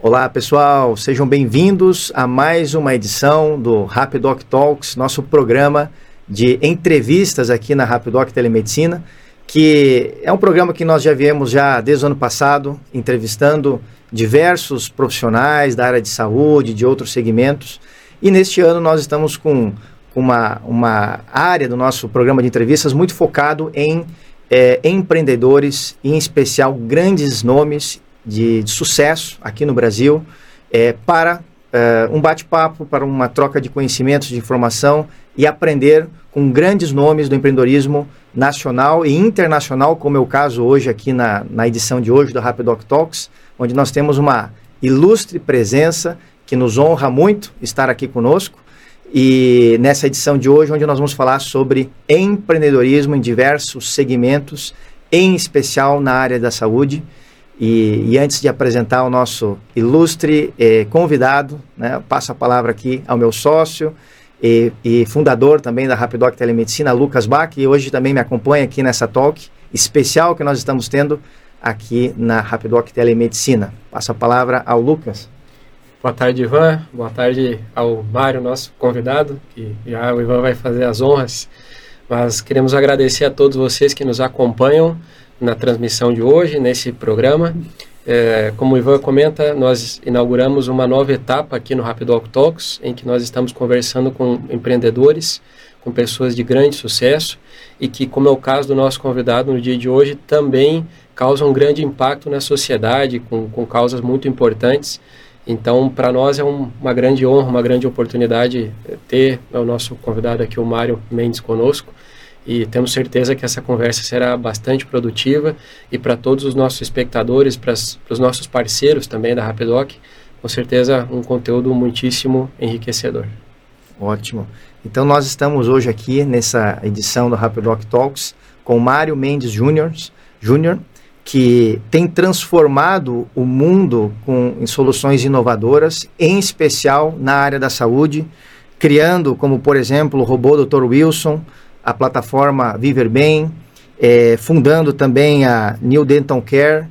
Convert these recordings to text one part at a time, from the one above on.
Olá pessoal, sejam bem-vindos a mais uma edição do Rapidoc Talks, nosso programa de entrevistas aqui na Rapidoc Telemedicina, que é um programa que nós já viemos já desde o ano passado, entrevistando diversos profissionais da área de saúde, de outros segmentos, e neste ano nós estamos com uma, uma área do nosso programa de entrevistas muito focado em é, empreendedores, em especial grandes nomes de, de sucesso aqui no Brasil, é, para é, um bate-papo, para uma troca de conhecimentos, de informação e aprender com grandes nomes do empreendedorismo nacional e internacional, como é o caso hoje aqui na, na edição de hoje do Rapidoc Talks, onde nós temos uma ilustre presença que nos honra muito estar aqui conosco. E nessa edição de hoje, onde nós vamos falar sobre empreendedorismo em diversos segmentos, em especial na área da saúde. E, e antes de apresentar o nosso ilustre eh, convidado, né, passo a palavra aqui ao meu sócio e, e, fundador também da Rapidoc Telemedicina, Lucas Bach, que hoje também me acompanha aqui nessa talk especial que nós estamos tendo aqui na Rapidoc Telemedicina. Passo a palavra ao Lucas. Boa tarde, Ivan. Boa tarde ao Mário, nosso convidado, que já o Ivan vai fazer as honras. Mas queremos agradecer a todos vocês que nos acompanham na transmissão de hoje, nesse programa. É, como o Ivan comenta, nós inauguramos uma nova etapa aqui no Rapidoc Talks, em que nós estamos conversando com empreendedores, com pessoas de grande sucesso e que, como é o caso do nosso convidado no dia de hoje, também causam um grande impacto na sociedade, com, com causas muito importantes então, para nós é um, uma grande honra, uma grande oportunidade ter o nosso convidado aqui, o Mário Mendes, conosco. E temos certeza que essa conversa será bastante produtiva e para todos os nossos espectadores, para os nossos parceiros também da Rapidoc, com certeza um conteúdo muitíssimo enriquecedor. Ótimo. Então nós estamos hoje aqui nessa edição do Rapidoc Talks com Mário Mendes Júnior, Júnior, que tem transformado o mundo com, em soluções inovadoras, em especial na área da saúde, criando, como por exemplo, o robô Dr. Wilson, a plataforma Viver Bem, é, fundando também a New Dental Care,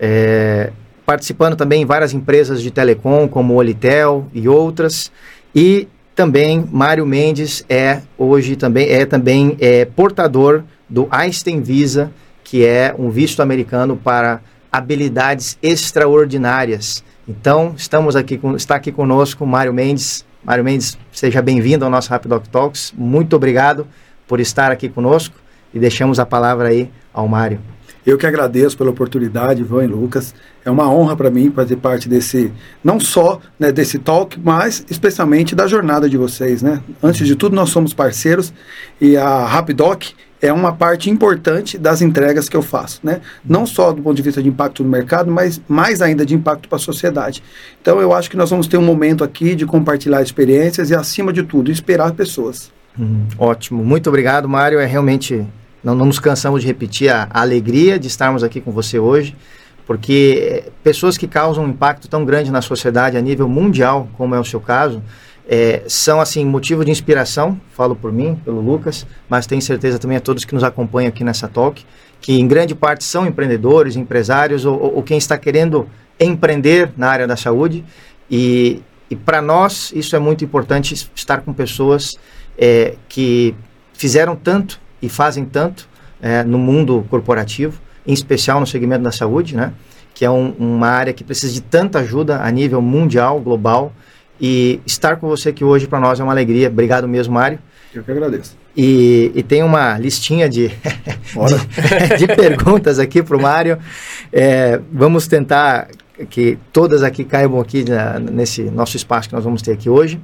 é, participando também em várias empresas de telecom, como o Olitel e outras, e também Mário Mendes é hoje também é também é, portador do Einstein Visa, que é um visto americano para habilidades extraordinárias. Então, estamos aqui com, está aqui conosco Mário Mendes. Mário Mendes, seja bem-vindo ao nosso Rapidoc Talks. Muito obrigado por estar aqui conosco e deixamos a palavra aí ao Mário. Eu que agradeço pela oportunidade, Ivan e Lucas. É uma honra para mim fazer parte desse, não só né, desse talk, mas especialmente da jornada de vocês. Né? Antes de tudo, nós somos parceiros e a Rapidoc é uma parte importante das entregas que eu faço, né? Não só do ponto de vista de impacto no mercado, mas mais ainda de impacto para a sociedade. Então eu acho que nós vamos ter um momento aqui de compartilhar experiências e, acima de tudo, esperar pessoas. Hum, ótimo, muito obrigado, Mário. É realmente não, não nos cansamos de repetir a, a alegria de estarmos aqui com você hoje porque pessoas que causam um impacto tão grande na sociedade a nível mundial, como é o seu caso, é, são assim motivo de inspiração, falo por mim, pelo Lucas, mas tenho certeza também a todos que nos acompanham aqui nessa talk, que em grande parte são empreendedores, empresários ou, ou quem está querendo empreender na área da saúde e, e para nós isso é muito importante estar com pessoas é, que fizeram tanto e fazem tanto é, no mundo corporativo, em especial no segmento da saúde, né? Que é um, uma área que precisa de tanta ajuda a nível mundial, global, e estar com você aqui hoje para nós é uma alegria. Obrigado mesmo, Mário. Eu que agradeço. E, e tem uma listinha de, de, de, perguntas aqui para o Mário. É, vamos tentar que todas aqui caibam aqui na, nesse nosso espaço que nós vamos ter aqui hoje.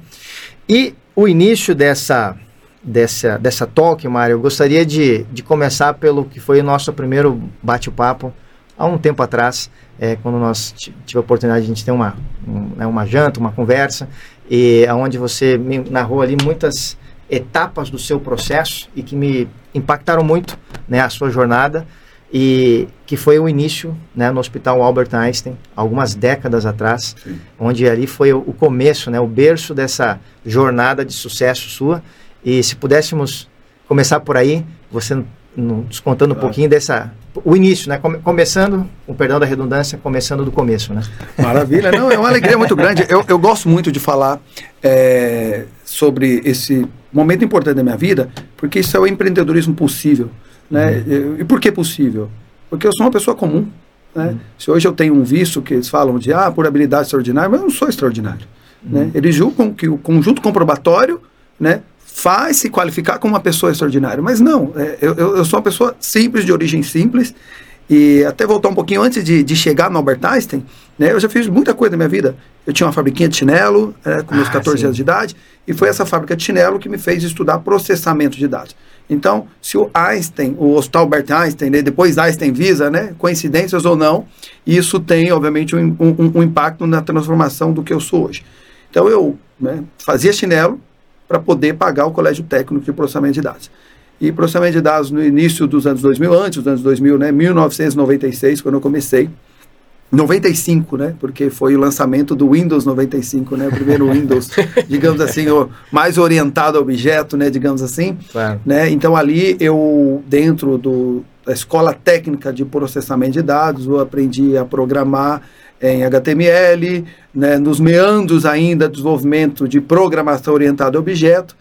E o início dessa, dessa, dessa talk, Mário, eu gostaria de, de começar pelo que foi o nosso primeiro bate-papo há um tempo atrás, é, quando nós tive a oportunidade de a gente ter uma, um, né, uma janta, uma conversa, e onde você me narrou ali muitas etapas do seu processo e que me impactaram muito né, a sua jornada e que foi o início né, no Hospital Albert Einstein, algumas décadas atrás, Sim. onde ali foi o, o começo, né, o berço dessa jornada de sucesso sua. E se pudéssemos começar por aí, você nos contando claro. um pouquinho dessa o início, né? Come, começando, o perdão da redundância, começando do começo, né? Maravilha, não, é uma alegria muito grande. Eu, eu gosto muito de falar é, sobre esse momento importante da minha vida, porque isso é o empreendedorismo possível, né? Uhum. E, e por que possível? Porque eu sou uma pessoa comum, né? Uhum. Se hoje eu tenho um visto que eles falam de ah, por habilidade extraordinária, mas eu não sou extraordinário. Né? Uhum. Né? Eles julgam que o conjunto comprobatório né, faz se qualificar como uma pessoa extraordinária. Mas não, é, eu, eu sou uma pessoa simples, de origem simples, e até voltar um pouquinho antes de, de chegar no Albert Einstein, né, eu já fiz muita coisa na minha vida. Eu tinha uma fabriquinha de chinelo, é, com meus ah, 14 sim. anos de idade, e foi essa fábrica de chinelo que me fez estudar processamento de dados. Então, se o Einstein, o Hospital Albert Einstein, né, depois Einstein Visa, né, coincidências ou não, isso tem, obviamente, um, um, um impacto na transformação do que eu sou hoje. Então, eu né, fazia chinelo, para poder pagar o colégio técnico de processamento de dados. E processamento de dados no início dos anos 2000, antes dos anos 2000, né, 1996, quando eu comecei, 95, né? Porque foi o lançamento do Windows 95, né? O primeiro Windows, digamos assim, o mais orientado ao objeto, né? Digamos assim. Claro. Né? Então ali eu, dentro do, da escola técnica de processamento de dados, eu aprendi a programar em HTML, né, nos meandros ainda do desenvolvimento de programação orientada a objeto,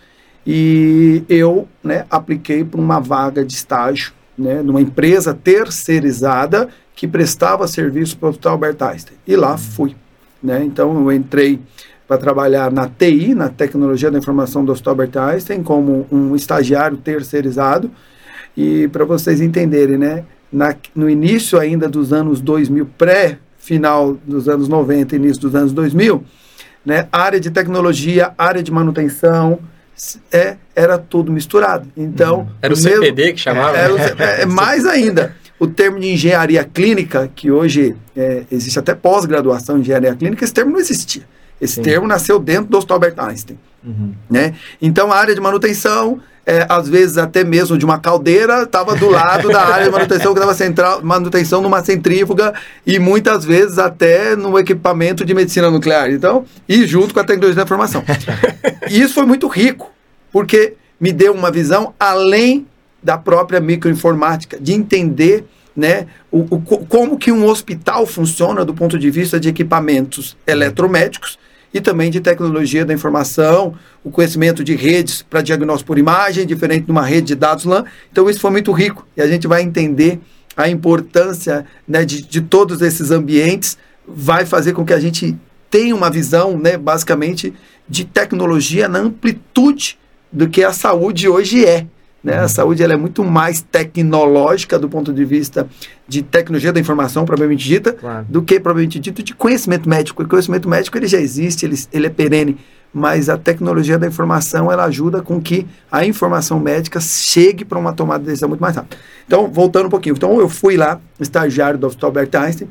e eu né, apliquei para uma vaga de estágio né, numa empresa terceirizada que prestava serviço para o Hospital Albert Einstein. E lá fui. Né? Então eu entrei para trabalhar na TI, na Tecnologia da Informação do Hospital Albert Einstein, como um estagiário terceirizado. E para vocês entenderem, né, na, no início ainda dos anos 2000, pré final dos anos 90 início dos anos 2000, né, área de tecnologia, área de manutenção, é, era tudo misturado. Então, uhum. era o mesmo, CPD que chamava? É, é, é, mais ainda. O termo de engenharia clínica, que hoje é, existe até pós-graduação em engenharia clínica, esse termo não existia. Esse Sim. termo nasceu dentro do Hospital Albert Einstein. Uhum. Né? Então, a área de manutenção, é, às vezes até mesmo de uma caldeira, estava do lado da área de manutenção, que estava central, manutenção numa centrífuga e muitas vezes até no equipamento de medicina nuclear. Então, e junto com a tecnologia da informação. e isso foi muito rico, porque me deu uma visão além da própria microinformática, de entender né, o, o, como que um hospital funciona do ponto de vista de equipamentos eletromédicos e também de tecnologia da informação, o conhecimento de redes para diagnóstico por imagem, diferente de uma rede de dados LAN. Então, isso foi muito rico e a gente vai entender a importância né, de, de todos esses ambientes, vai fazer com que a gente tenha uma visão, né, basicamente, de tecnologia na amplitude do que a saúde hoje é. Né? A saúde ela é muito mais tecnológica do ponto de vista de tecnologia da informação, propriamente dita, claro. do que propriamente dito de conhecimento médico. O conhecimento médico ele já existe, ele, ele é perene, mas a tecnologia da informação ela ajuda com que a informação médica chegue para uma tomada de decisão muito mais rápida. Então, voltando um pouquinho. Então, eu fui lá, estagiário do Hospital Albert Einstein,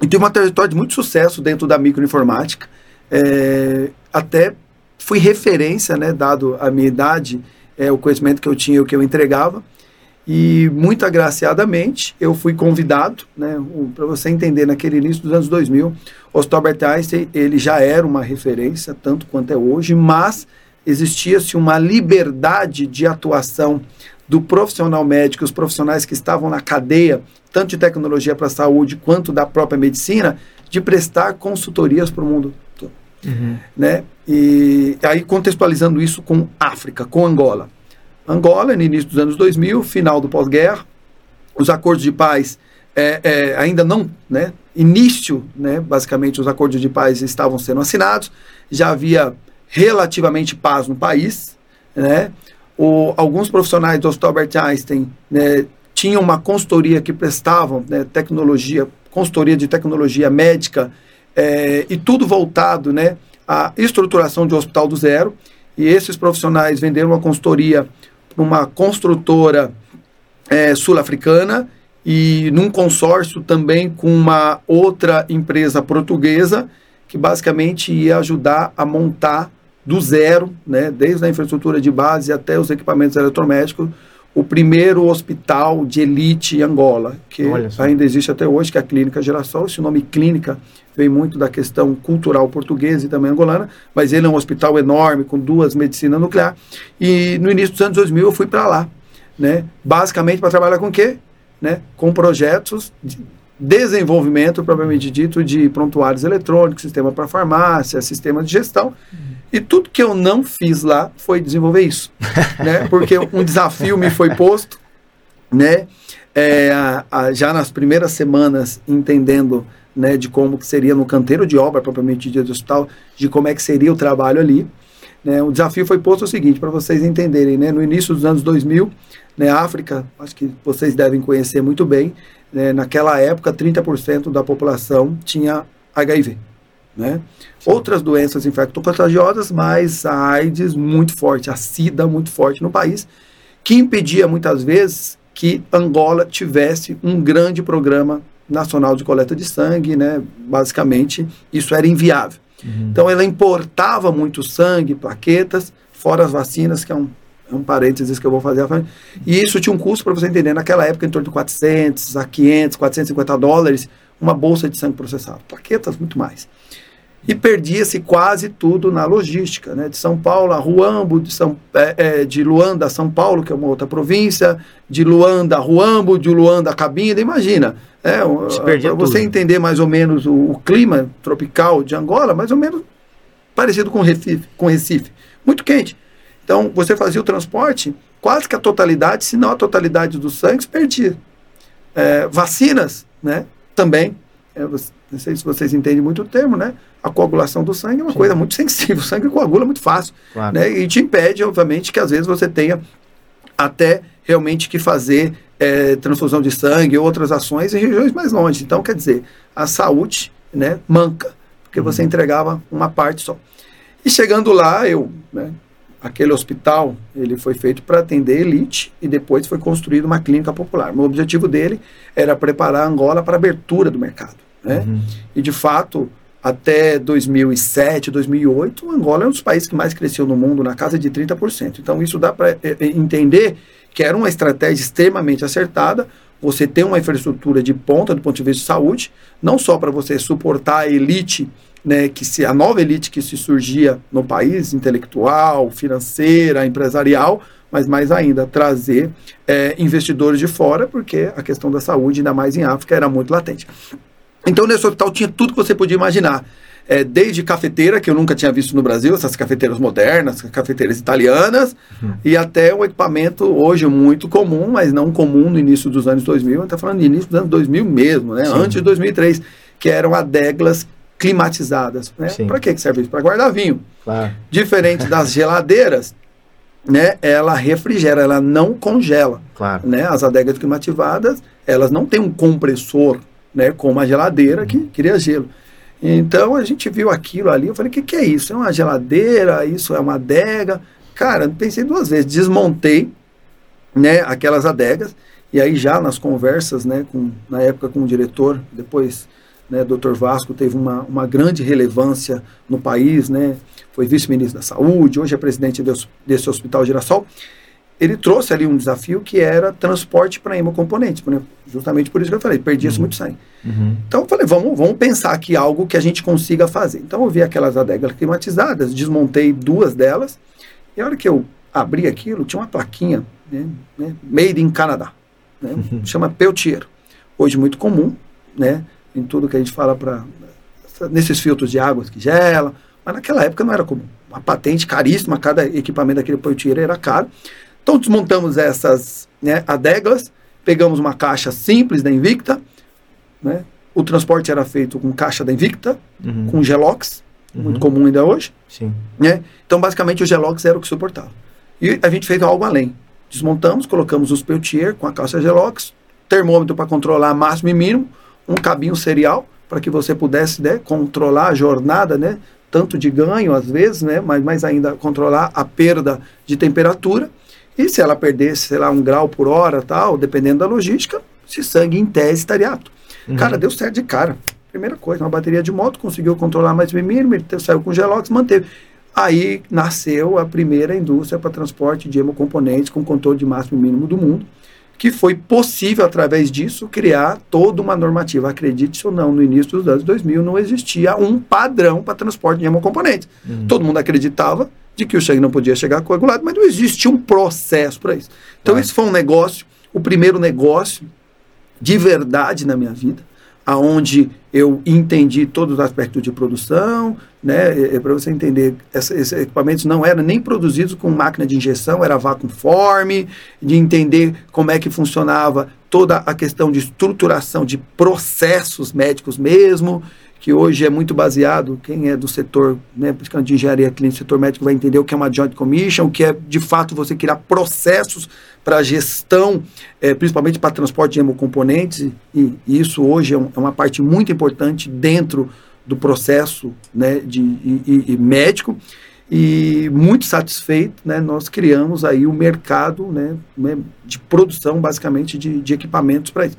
e tive uma trajetória de muito sucesso dentro da microinformática. É, até fui referência, né, dado a minha idade, é, o conhecimento que eu tinha, o que eu entregava. E muito agraciadamente eu fui convidado, né, para você entender, naquele início dos anos 2000, o Albert Einstein ele já era uma referência, tanto quanto é hoje, mas existia-se uma liberdade de atuação do profissional médico, os profissionais que estavam na cadeia, tanto de tecnologia para a saúde quanto da própria medicina, de prestar consultorias para o mundo todo. Uhum. Né? E aí contextualizando isso com África, com Angola. Angola, no início dos anos 2000, final do pós-guerra, os acordos de paz é, é, ainda não, né, início, né, basicamente os acordos de paz estavam sendo assinados, já havia relativamente paz no país, né, o, alguns profissionais do Hospital Albert Einstein né, tinham uma consultoria que prestavam né, tecnologia, consultoria de tecnologia médica é, e tudo voltado, né, a estruturação de hospital do zero. E esses profissionais venderam uma consultoria para uma construtora é, sul-africana e num consórcio também com uma outra empresa portuguesa que basicamente ia ajudar a montar do zero, né, desde a infraestrutura de base até os equipamentos eletromédicos, o primeiro hospital de elite em Angola, que ainda existe até hoje, que é a Clínica Geração. Esse nome clínica vem muito da questão cultural portuguesa e também angolana, mas ele é um hospital enorme, com duas medicinas nucleares. E no início dos anos 2000 eu fui para lá, né? Basicamente para trabalhar com o quê? Né? Com projetos de desenvolvimento, propriamente dito, de prontuários eletrônicos, sistema para farmácia, sistema de gestão. E tudo que eu não fiz lá foi desenvolver isso, né? Porque um desafio me foi posto, né? É, a, a, já nas primeiras semanas, entendendo né, de como que seria no canteiro de obra, propriamente dito, do hospital, de como é que seria o trabalho ali. Né, o desafio foi posto o seguinte, para vocês entenderem, né, no início dos anos 2000, né, África, acho que vocês devem conhecer muito bem, né, naquela época 30% da população tinha HIV. Né? Outras doenças infecto-contagiosas, mas a AIDS muito forte, a SIDA muito forte no país, que impedia muitas vezes que Angola tivesse um grande programa nacional de coleta de sangue, né? Basicamente, isso era inviável. Uhum. Então, ela importava muito sangue, plaquetas, fora as vacinas, que é um, é um parênteses que eu vou fazer. E isso tinha um custo, para você entender, naquela época, em torno de 400 a 500, 450 dólares, uma bolsa de sangue processado. Plaquetas, muito mais e perdia-se quase tudo na logística, né? De São Paulo a Ruambo, de, São, é, é, de Luanda a São Paulo, que é uma outra província, de Luanda a Ruambo, de Luanda a Cabinda, imagina. É, Para você entender mais ou menos o, o, clima tropical de Angola, mais ou menos parecido com Recife, com Recife, muito quente. Então, você fazia o transporte, quase que a totalidade, se não a totalidade dos sangues, perdia. É, vacinas, né? Também. É, não sei se vocês entendem muito o termo, né? A coagulação do sangue é uma Sim. coisa muito sensível. O sangue coagula muito fácil. Claro. Né? E te impede, obviamente, que às vezes você tenha até realmente que fazer é, transfusão de sangue, outras ações em regiões mais longe. Então, quer dizer, a saúde né, manca, porque uhum. você entregava uma parte só. E chegando lá, eu, né, aquele hospital, ele foi feito para atender elite e depois foi construído uma clínica popular. O objetivo dele era preparar a Angola para a abertura do mercado. Né? Uhum. E, de fato, até 2007, 2008, Angola é um dos países que mais cresceu no mundo, na casa de 30%. Então, isso dá para é, é, entender que era uma estratégia extremamente acertada. Você tem uma infraestrutura de ponta do ponto de vista de saúde, não só para você suportar a elite, né, que se a nova elite que se surgia no país, intelectual, financeira, empresarial, mas mais ainda trazer é, investidores de fora, porque a questão da saúde, ainda mais em África, era muito latente. Então, nesse hospital tinha tudo que você podia imaginar. É, desde cafeteira, que eu nunca tinha visto no Brasil, essas cafeteiras modernas, cafeteiras italianas, uhum. e até um equipamento hoje muito comum, mas não comum no início dos anos 2000, a gente está falando de início dos anos 2000 mesmo, né? antes de 2003, que eram adeglas climatizadas. Né? Para que serve isso? Para guardar vinho. Claro. Diferente das geladeiras, né, ela refrigera, ela não congela. Claro. Né? As adegas climatizadas, elas não têm um compressor né, com uma geladeira que cria gelo. Então a gente viu aquilo ali, eu falei, o que, que é isso? É uma geladeira? Isso é uma adega? Cara, pensei duas vezes, desmontei né, aquelas adegas, e aí já nas conversas, né, com, na época com o diretor, depois né, Dr. Vasco teve uma, uma grande relevância no país, né, foi vice-ministro da saúde, hoje é presidente desse, desse hospital Girassol, ele trouxe ali um desafio que era transporte para hemocomponentes, né? justamente por isso que eu falei, perdia-se uhum. muito sangue. Uhum. Então eu falei, vamos, vamos pensar aqui algo que a gente consiga fazer. Então eu vi aquelas adegas climatizadas, desmontei duas delas, e a hora que eu abri aquilo, tinha uma plaquinha, né, né, Made in Canadá, né, uhum. chama Peltier. Hoje muito comum, né, em tudo que a gente fala para nesses filtros de água que gela, mas naquela época não era comum. Uma patente caríssima, cada equipamento daquele Peltier era caro. Então desmontamos essas né, adegas, pegamos uma caixa simples da Invicta, né? o transporte era feito com caixa da Invicta, uhum. com Gelox, uhum. muito comum ainda hoje. Sim. Né? Então basicamente o Gelox era o que suportava. E a gente fez algo além. Desmontamos, colocamos os Peltier com a caixa Gelox, termômetro para controlar máximo e mínimo, um cabinho serial para que você pudesse né, controlar a jornada, né, tanto de ganho às vezes, né, mas mais ainda controlar a perda de temperatura e se ela perdesse, sei lá, um grau por hora, tal, dependendo da logística, esse sangue em tese estaria apto. Uhum. Cara, deu certo de cara. Primeira coisa, uma bateria de moto, conseguiu controlar mais o mínimo, ele saiu com Gelox, manteve. Aí nasceu a primeira indústria para transporte de hemocomponentes com controle de máximo e mínimo do mundo, que foi possível, através disso, criar toda uma normativa. Acredite ou não, no início dos anos 2000 não existia um padrão para transporte de hemocomponentes. Uhum. Todo mundo acreditava de que o sangue não podia chegar coagulado, mas não existia um processo para isso. Então, esse foi um negócio, o primeiro negócio de verdade na minha vida, aonde eu entendi todos os aspectos de produção, né? Para você entender, esses equipamentos não eram nem produzidos com máquina de injeção, era vácuo forme, de entender como é que funcionava toda a questão de estruturação de processos médicos mesmo, que hoje é muito baseado, quem é do setor né, de engenharia clínica, setor médico, vai entender o que é uma joint commission, o que é de fato você criar processos para gestão, é, principalmente para transporte de hemocomponentes, e, e isso hoje é, um, é, uma parte muito importante dentro do processo né, de, e, e, médico. E muito satisfeito, né, nós criamos aí o mercado né, né de produção, basicamente, de, de equipamentos para isso.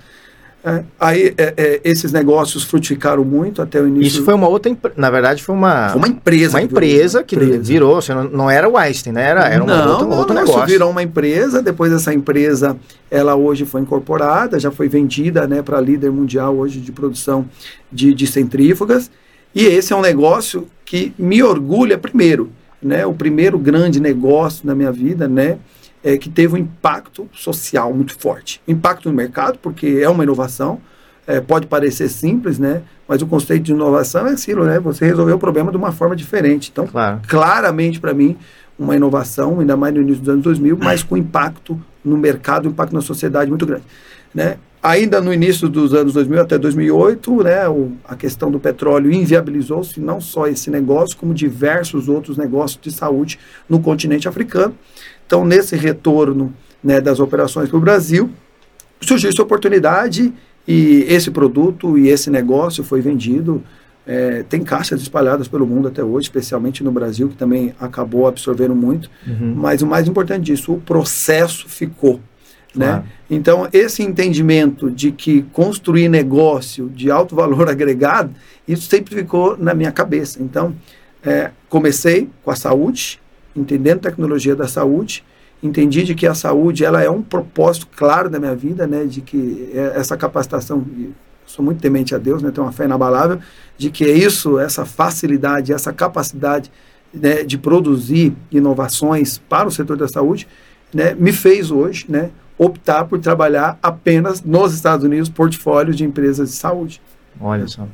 É, aí é, é, esses negócios frutificaram muito até o início. Isso foi uma outra, na verdade foi uma, foi uma empresa, uma empresa que virou, que virou não, não, era o Einstein, né? Era, era não, outro, outro não, negócio. virou uma empresa. Depois essa empresa, ela hoje foi incorporada, já foi vendida, né, para líder mundial hoje de produção de, de centrífugas. E esse é um negócio que me orgulha primeiro, né? O primeiro grande negócio na minha vida, né? É, que teve um impacto social muito forte. Impacto no mercado, porque é uma inovação, é, pode parecer simples, né? Mas o conceito de inovação é aquilo, né? Você resolveu o problema de uma forma diferente. Então, claro. claramente para mim, uma inovação, ainda mais no início dos anos 2000, mas com impacto no mercado, impacto na sociedade muito grande, né? Ainda no início dos anos 2000 até 2008, né, o, a questão do petróleo inviabilizou-se não só esse negócio, como diversos outros negócios de saúde no continente africano. Então, nesse retorno né, das operações para o Brasil, surgiu essa oportunidade e esse produto e esse negócio foi vendido. É, tem caixas espalhadas pelo mundo até hoje, especialmente no Brasil, que também acabou absorvendo muito. Uhum. Mas o mais importante disso, o processo ficou. Né? Claro. Né? Então, esse entendimento de que construir negócio de alto valor agregado, isso sempre ficou na minha cabeça. Então, é, comecei com a saúde, entendendo tecnologia da saúde, entendi de que a saúde ela é um propósito claro da minha vida, né, de que é essa capacitação, sou muito temente a Deus, né, tenho uma fé inabalável, de que é isso, essa facilidade, essa capacidade né, de produzir inovações para o setor da saúde, né, me fez hoje, né, optar por trabalhar apenas nos Estados Unidos portfólios de empresas de saúde. Olha só.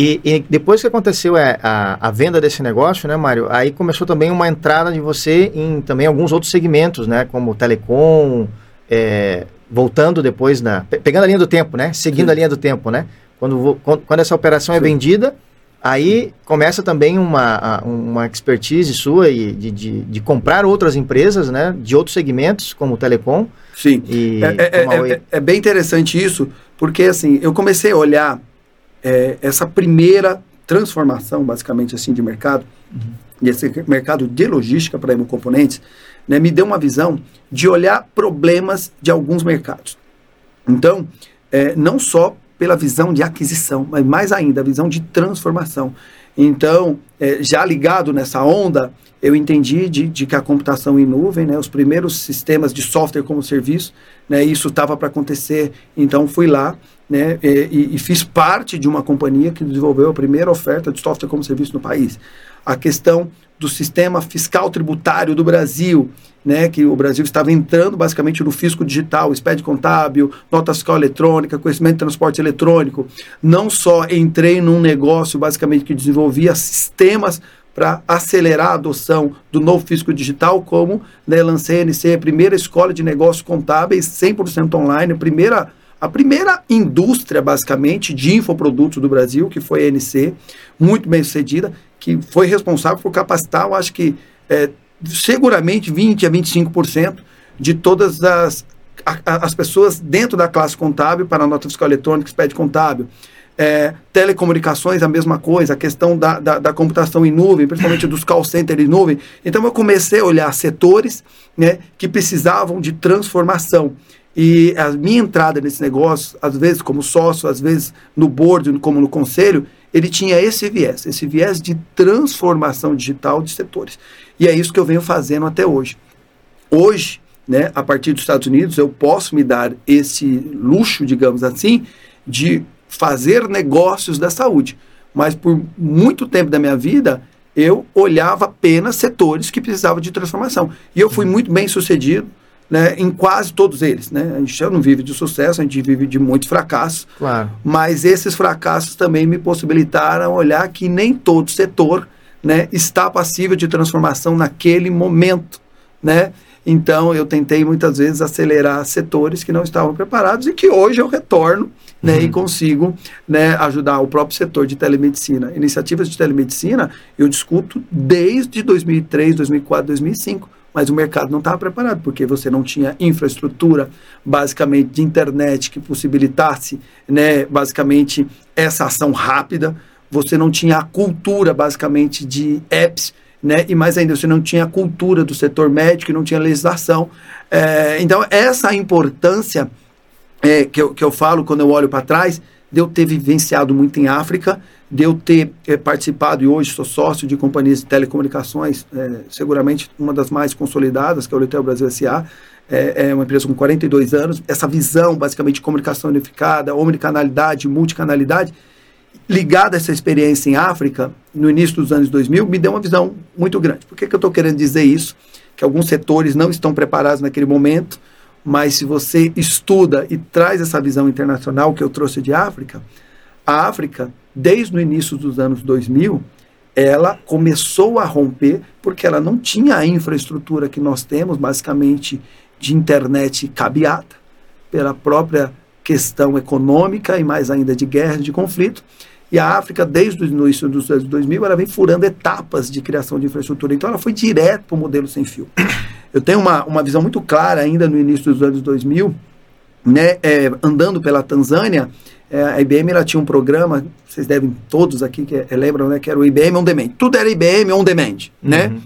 E, e, depois que aconteceu é, a, a, venda desse negócio, né, Mário, aí começou também uma entrada de você em também alguns outros segmentos, né, como telecom, é, voltando depois na, pegando a linha do tempo, né, seguindo Sim. a linha do tempo, né, quando, quando essa operação é Sim. é vendida, aí começa também uma, uma expertise sua e de, de, de, comprar outras empresas, né, de outros segmentos, como o telecom. Sim, e, é, é, é, é, é bem interessante isso, porque assim, eu comecei a olhar é, essa primeira transformação, basicamente assim, de mercado, uhum. e esse mercado de logística para hemocomponentes, né, me deu uma visão de olhar problemas de alguns mercados. Então, é, não só pela visão de aquisição, mas mais ainda a visão de transformação. Então, é, já ligado nessa onda, eu entendi de, de, que a computação em nuvem, né, os primeiros sistemas de software como serviço, né, isso estava para acontecer, então fui lá né, e, e, fiz parte de uma companhia que desenvolveu a primeira oferta de software como serviço no país. A questão do sistema fiscal tributário do Brasil, né, que o Brasil estava entrando basicamente no fisco digital, SPED contábil, nota fiscal eletrônica, conhecimento de transporte eletrônico. Não só entrei num negócio basicamente que desenvolvia sistemas para acelerar a adoção do novo fisco digital, como né, lancei a NC, a primeira escola de negócios contábeis 100% online, a primeira a primeira indústria, basicamente, de infoprodutos do Brasil, que foi a NC, muito bem sucedida, que foi responsável por capacitar, eu acho que é, seguramente 20% a 25% de todas as, a, as pessoas dentro da classe contábil para a nota fiscal eletrônica, expede contábil. É, telecomunicações, a mesma coisa, a questão da, da, da, computação em nuvem, principalmente dos call centers em nuvem. Então eu comecei a olhar setores né, que precisavam de transformação. E a minha entrada nesse negócio, às vezes como sócio, às vezes no board, como no conselho, ele tinha esse viés, esse viés de transformação digital de setores. E é isso que eu venho fazendo até hoje. Hoje, né, a partir dos Estados Unidos, eu posso me dar esse luxo, digamos assim, de fazer negócios da saúde. Mas por muito tempo da minha vida, eu olhava apenas setores que precisavam de transformação. E eu fui uhum. muito bem sucedido né, em quase todos eles. Né? A gente já não vive de sucesso, a gente vive de muito fracasso. Claro. Mas esses fracassos também me possibilitaram olhar que nem todo setor né, está passível de transformação naquele momento. Né? Então, eu tentei muitas vezes acelerar setores que não estavam preparados e que hoje eu retorno né, uhum. e consigo né, ajudar o próprio setor de telemedicina. Iniciativas de telemedicina eu discuto desde 2003, 2004, 2005 mas o mercado não estava preparado, porque você não tinha infraestrutura, basicamente, de internet que possibilitasse, né, basicamente, essa ação rápida, você não tinha a cultura, basicamente, de apps né? E mais ainda, você não tinha a cultura do setor médico, não tinha legislação. É, então, essa importância é, que, eu, que eu falo quando eu olho para trás, de eu ter vivenciado muito em África, de eu ter é, participado, e hoje sou sócio de companhias de telecomunicações, é, seguramente uma das mais consolidadas, que é o Letel Brasil S.A., é, é, uma empresa com 42 anos, essa visão, basicamente, de comunicação unificada, omnicanalidade, multicanalidade, ligada a essa experiência em África, no início dos anos 2000, me deu uma visão muito grande. Por que, que eu estou querendo dizer isso? Que alguns setores não estão preparados naquele momento, mas se você estuda e traz essa visão internacional que eu trouxe de África, a África, desde o início dos anos 2000, ela começou a romper porque ela não tinha a infraestrutura que nós temos, basicamente de internet cabeada, pela própria questão econômica e mais ainda de guerra, de conflito. E a África, desde o início dos anos 2000, ela vem furando etapas de criação de infraestrutura. Então, ela foi direto para o modelo sem fio. Eu tenho uma, uma visão muito clara ainda no início dos anos 2000, né, é, andando pela Tanzânia, é, a IBM ela tinha um programa, vocês devem todos aqui que é, lembram, né, que era o IBM On Demand. Tudo era IBM On Demand, né? Uhum.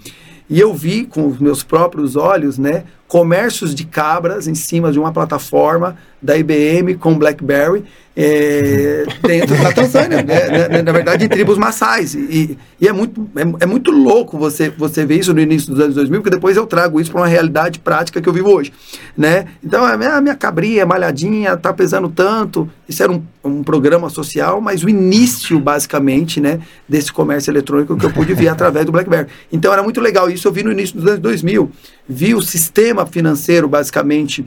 E eu vi com os meus próprios olhos, né, comércios de cabras em cima de uma plataforma da IBM com BlackBerry é, dentro da Tanzânia, né, né, na verdade em tribos maçais. E, e é, muito, é, é, muito louco você, você ver isso no início dos anos 2000, porque depois eu trago isso para uma realidade prática que eu vivo hoje. Né? Então, a minha, a minha cabrinha, malhadinha, tá pesando tanto. Isso era um, um programa social, mas o início, basicamente, né, desse comércio eletrônico que eu pude ver através do BlackBerry. Então, era muito legal. Isso eu vi no início dos anos 2000. Vi o sistema financeiro, basicamente,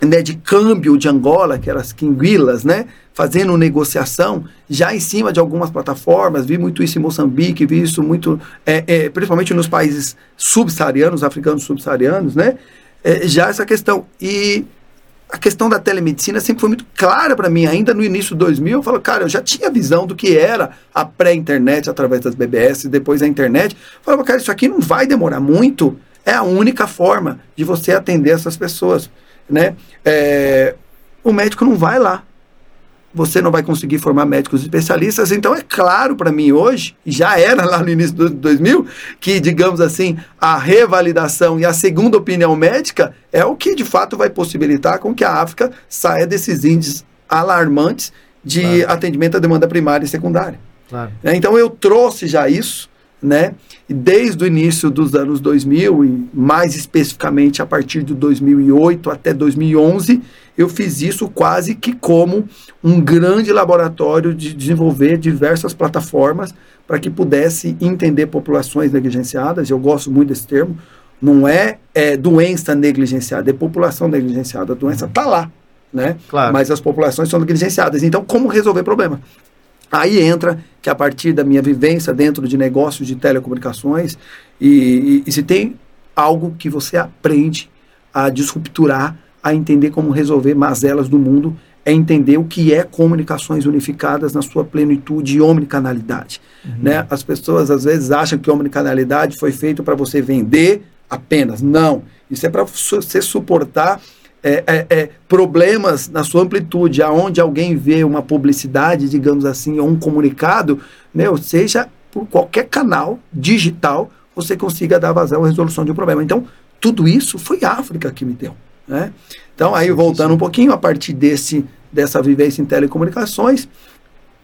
né, de câmbio de Angola, que eram as quinguilas, né, fazendo negociação já em cima de algumas plataformas. Vi muito isso em Moçambique, vi isso muito, é, é, principalmente nos países subsaarianos, africanos subsaarianos, né, é, já essa questão. E a questão da telemedicina sempre foi muito clara para mim, ainda no início de 2000, eu falo, cara, eu já tinha visão do que era a pré-internet através das BBS, depois a internet. Eu falava, cara, isso aqui não vai demorar muito, é a única forma de você atender essas pessoas né? É, o médico não vai lá. Você não vai conseguir formar médicos especialistas. Então, é claro para mim hoje, já era lá no início do 2000, que, digamos assim, a revalidação e a segunda opinião médica é o que de fato vai possibilitar com que a África saia desses índices alarmantes de claro. atendimento à demanda primária e secundária. Claro. É, então, eu trouxe já isso né? E desde o início dos anos 2000 e mais especificamente a partir de 2008 até 2011, eu fiz isso quase que como um grande laboratório de desenvolver diversas plataformas para que pudesse entender populações negligenciadas. Eu gosto muito desse termo. Não é, é doença negligenciada, é população negligenciada. A doença está lá, né? Claro. Mas as populações são negligenciadas. Então, como resolver o problema? Aí entra que a partir da minha vivência dentro de negócios de telecomunicações, e, e, e se tem algo que você aprende a disrupturar, a entender como resolver mazelas do mundo, é entender o que é comunicações unificadas na sua plenitude e omnicanalidade. Uhum. Né? As pessoas às vezes acham que omnicanalidade foi feito para você vender apenas. Não. Isso é para você suportar é, é, é, problemas na sua amplitude, aonde alguém vê uma publicidade, digamos assim, ou um comunicado, meu, seja por qualquer canal digital, você consiga dar vazão à resolução de um problema. Então, tudo isso foi a África que me deu. Né? Então, aí voltando um pouquinho, a partir desse, dessa vivência em telecomunicações,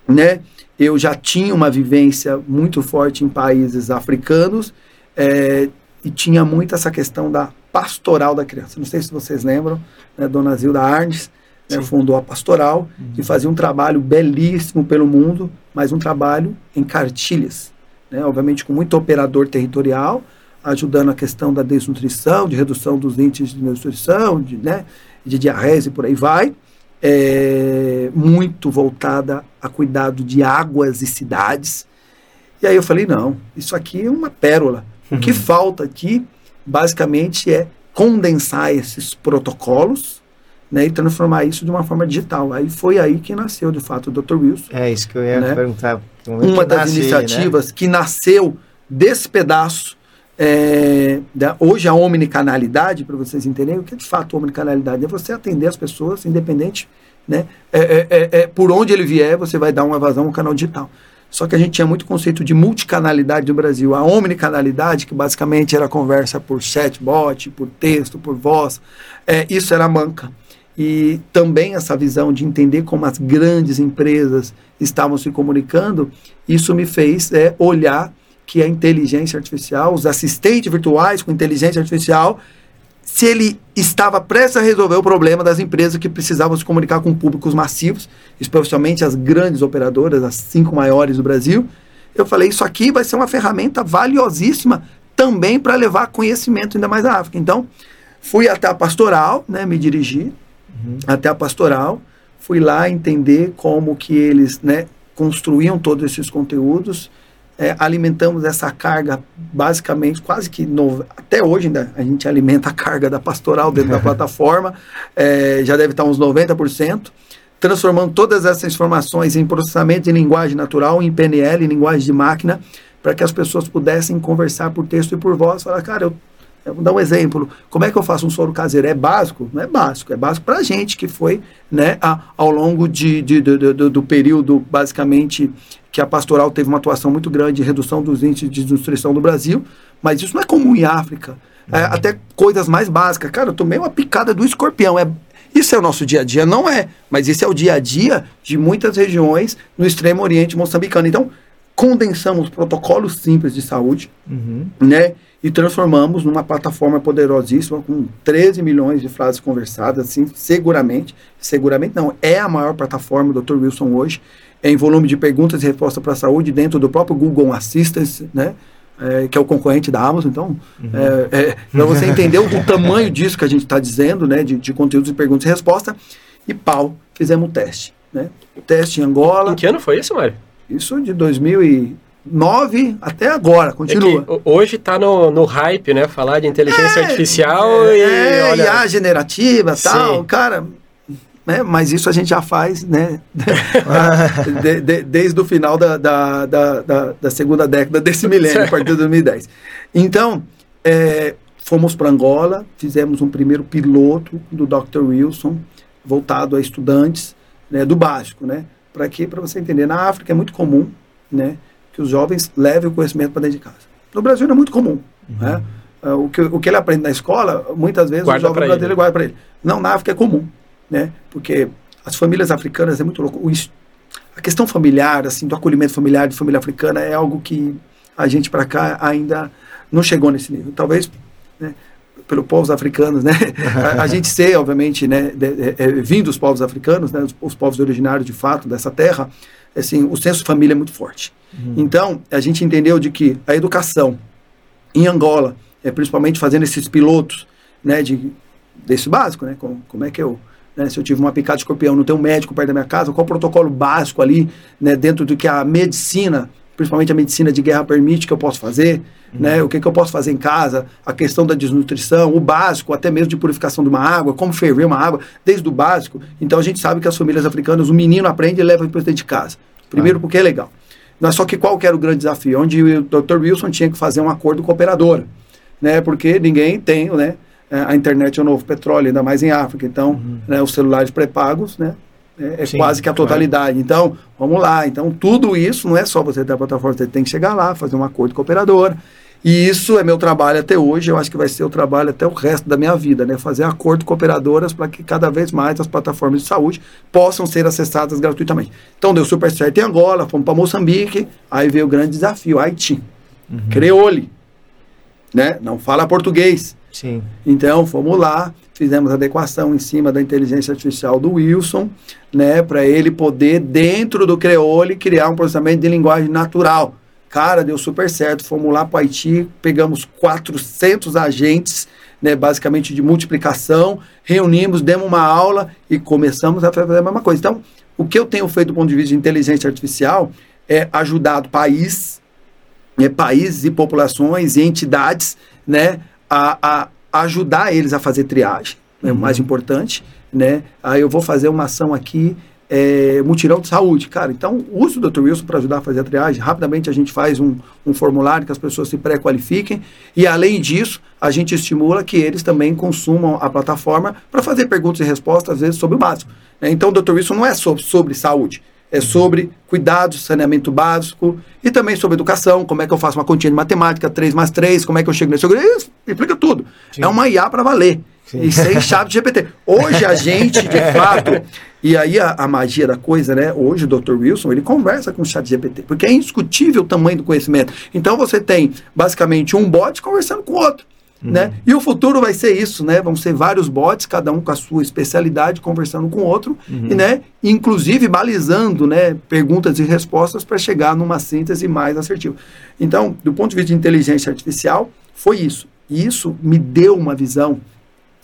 né, eu já tinha uma vivência muito forte em países africanos é, e tinha muito essa questão da Pastoral da Criança. Não sei se vocês lembram, né, Dona Zilda Arnes né, fundou a Pastoral uhum. e fazia um trabalho belíssimo pelo mundo, mas um trabalho em cartilhas. Né, obviamente com muito operador territorial, ajudando a questão da desnutrição, de redução dos índices de nutrição, de, né, de diarreia e por aí vai. É, muito voltada a cuidado de águas e cidades. E aí eu falei, não, isso aqui é uma pérola. O que uhum. falta aqui, basicamente, é condensar esses protocolos né, e transformar isso de uma forma digital. Aí foi aí que nasceu, de fato, o Dr. Wilson. É isso que eu ia né? perguntar. Uma das iniciativas né? que nasceu desse pedaço é, da, hoje a omnicanalidade, para vocês entenderem, o que é de fato omnicanalidade? É você atender as pessoas, independente, né? É, é, é, é, por onde ele vier, você vai dar uma vazão no canal digital. Só que a gente tinha muito conceito de multicanalidade no Brasil. A omnicanalidade, que basicamente era conversa por chatbot, por texto, por voz, é, isso era manca. E também essa visão de entender como as grandes empresas estavam se comunicando, isso me fez é, olhar que a inteligência artificial, os assistentes virtuais com inteligência artificial, se ele estava prestes a resolver o problema das empresas que precisavam se comunicar com públicos massivos, especialmente as grandes operadoras, as cinco maiores do Brasil, eu falei, isso aqui vai ser uma ferramenta valiosíssima também para levar conhecimento ainda mais à África. Então, fui até a pastoral, né, me dirigi uhum. até a pastoral, fui lá entender como que eles né, construíam todos esses conteúdos, é, alimentamos essa carga basicamente quase que no, até hoje ainda a gente alimenta a carga da pastoral dentro da plataforma é, já deve estar uns 90% transformando todas essas informações em processamento de linguagem natural em PNL, em linguagem de máquina para que as pessoas pudessem conversar por texto e por voz falar, cara, eu, eu vou dar um exemplo como é que eu faço um soro caseiro? É básico? Não é básico, é básico para a gente que foi né, a, ao longo de, de, de, do, do período basicamente que a pastoral teve uma atuação muito grande em redução dos índices de desnutrição no Brasil, mas isso não é comum em África. É, uhum. até coisas mais básicas. Cara, eu tomei uma picada do escorpião. É, isso é o nosso dia a dia? Não é. Mas esse é o dia a dia de muitas regiões no extremo oriente moçambicano. Então, condensamos protocolos simples de saúde, uhum. né? E transformamos numa plataforma poderosíssima com 13 milhões de frases conversadas, assim, seguramente. Seguramente não, é a maior plataforma do Dr. Wilson hoje em volume de perguntas e respostas para a saúde dentro do próprio Google Assistant, né? É, que é o concorrente da Amazon. Então, uhum. é, é, para você entender o, o, tamanho disso que a gente está dizendo, né? De, de conteúdos de perguntas e respostas. E pau, fizemos um teste. Né? Teste em Angola. Em que ano foi isso, Mário? Isso de 2009 até agora, continua. É hoje está no, no hype, né? Falar de inteligência é, artificial é, e. É, olha... IA generativa tal. Sim. Cara, né? Mas isso a gente já faz né? de, de, desde o final da, da, da, da, segunda década desse milênio, a partir de 2010. Então, é, fomos para Angola, fizemos um primeiro piloto do Dr. Wilson, voltado a estudantes né, do básico. Né? Para quê? Para você entender. Na África é muito comum né, que os jovens levem o conhecimento para dentro de casa. No Brasil não é muito comum. Uhum. Né? O que, o que ele aprende na escola, muitas vezes guarda o jovem brasileiro guarda para ele. Não, na África é comum né? Porque as famílias africanas é muito louco. O, a questão familiar, assim, do acolhimento familiar de família africana é algo que a gente para cá ainda não chegou nesse nível. Talvez né, pelo povos africanos, né? a, a, gente ser, obviamente, né, de, de, é, vindo dos povos africanos, né, os, os, povos originários de fato dessa terra, assim, o senso de família é muito forte. Uhum. Então, a gente entendeu de que a educação em Angola, é, principalmente fazendo esses pilotos, né, de desse básico, né, como, como é que eu né, se eu tive uma picada de escorpião, não tem um médico perto da minha casa, qual o protocolo básico ali, né, dentro do que a medicina, principalmente a medicina de guerra permite que eu posso fazer, uhum. né, o que, que eu posso fazer em casa, a questão da desnutrição, o básico, até mesmo de purificação de uma água, como ferver uma água, desde o básico. Então a gente sabe que as famílias africanas, o menino aprende e leva para dentro de casa. Primeiro ah. porque é legal. Mas só que qual que era o grande desafio? Onde o Dr. Wilson tinha que fazer um acordo com a operadora, né, porque ninguém tem, né, é, a internet é o novo petróleo, ainda mais em África. Então, uhum. né, os celulares pré-pagos, né? É, é Sim, quase que a totalidade. Claro. Então, vamos lá. Então, tudo isso não é só você ter a plataforma, você tem que chegar lá, fazer um acordo com a operadora. E isso é meu trabalho até hoje, eu acho que vai ser o trabalho até o resto da minha vida, né? Fazer acordo com operadoras para que cada vez mais as plataformas de saúde possam ser acessadas gratuitamente. Então deu super certo em Angola, fomos para Moçambique, aí veio o grande desafio, Haiti. Uhum. Creole, né? Não fala português. Sim. Então, fomos lá, fizemos adequação em cima da inteligência artificial do Wilson, né, para ele poder, dentro do Creole, criar um processamento de linguagem natural. Cara, deu super certo. Fomos lá para o Haiti, pegamos 400 agentes, né, basicamente de multiplicação, reunimos, demos uma aula e começamos a fazer a mesma coisa. Então, o que eu tenho feito do ponto de vista de inteligência artificial é ajudar o país, né, países e populações e entidades né, a, a ajudar eles a fazer triagem, é o mais importante, né? Aí eu vou fazer uma ação aqui, é, mutirão de saúde, cara. Então, use o Dr. Wilson para ajudar a fazer a triagem. Rapidamente a gente faz um, um formulário que as pessoas se pré-qualifiquem e, além disso, a gente estimula que eles também consumam a plataforma para fazer perguntas e respostas, às vezes, sobre o básico. Né? Então, o Dr. Wilson não é sobre, sobre saúde, é sobre cuidados, saneamento básico e também sobre educação, como é que eu faço uma continha de matemática, 3 mais 3, como é que eu chego nesse... Isso, explica tudo. Sim. É uma IA para valer. Sim. E sem chave de GPT. Hoje a gente, de fato, e aí a, a, magia da coisa, né? Hoje o Dr. Wilson, ele conversa com o chat GPT, porque é indiscutível o tamanho do conhecimento. Então você tem basicamente um bot conversando com o outro. Uhum. Né? E o futuro vai ser isso, né? Vão ser vários bots, cada um com a sua especialidade, conversando com o outro, uhum. e, né? inclusive balizando né? perguntas e respostas para chegar numa síntese mais assertiva. Então, do ponto de vista de inteligência artificial, foi isso. E isso me deu uma visão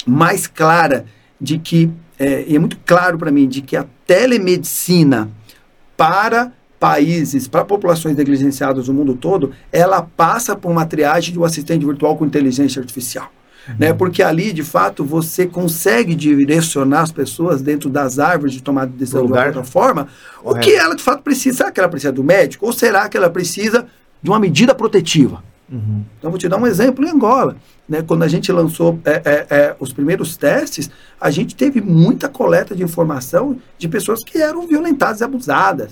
mais clara de que, é, e é muito claro para mim, de que a telemedicina para países, para populações negligenciadas do mundo todo, ela passa por uma triagem de um assistente virtual com inteligência artificial. Uhum. Né? Porque ali, de fato, você consegue direcionar as pessoas dentro das árvores de tomada de decisão de uma outra forma, o que ela de fato precisa. Será que ela precisa do médico? Ou será que ela precisa de uma medida protetiva? Uhum. Então, vou te dar um exemplo em Angola. Né? Quando a gente lançou é, é, é, os primeiros testes, a gente teve muita coleta de informação de pessoas que eram violentadas e abusadas.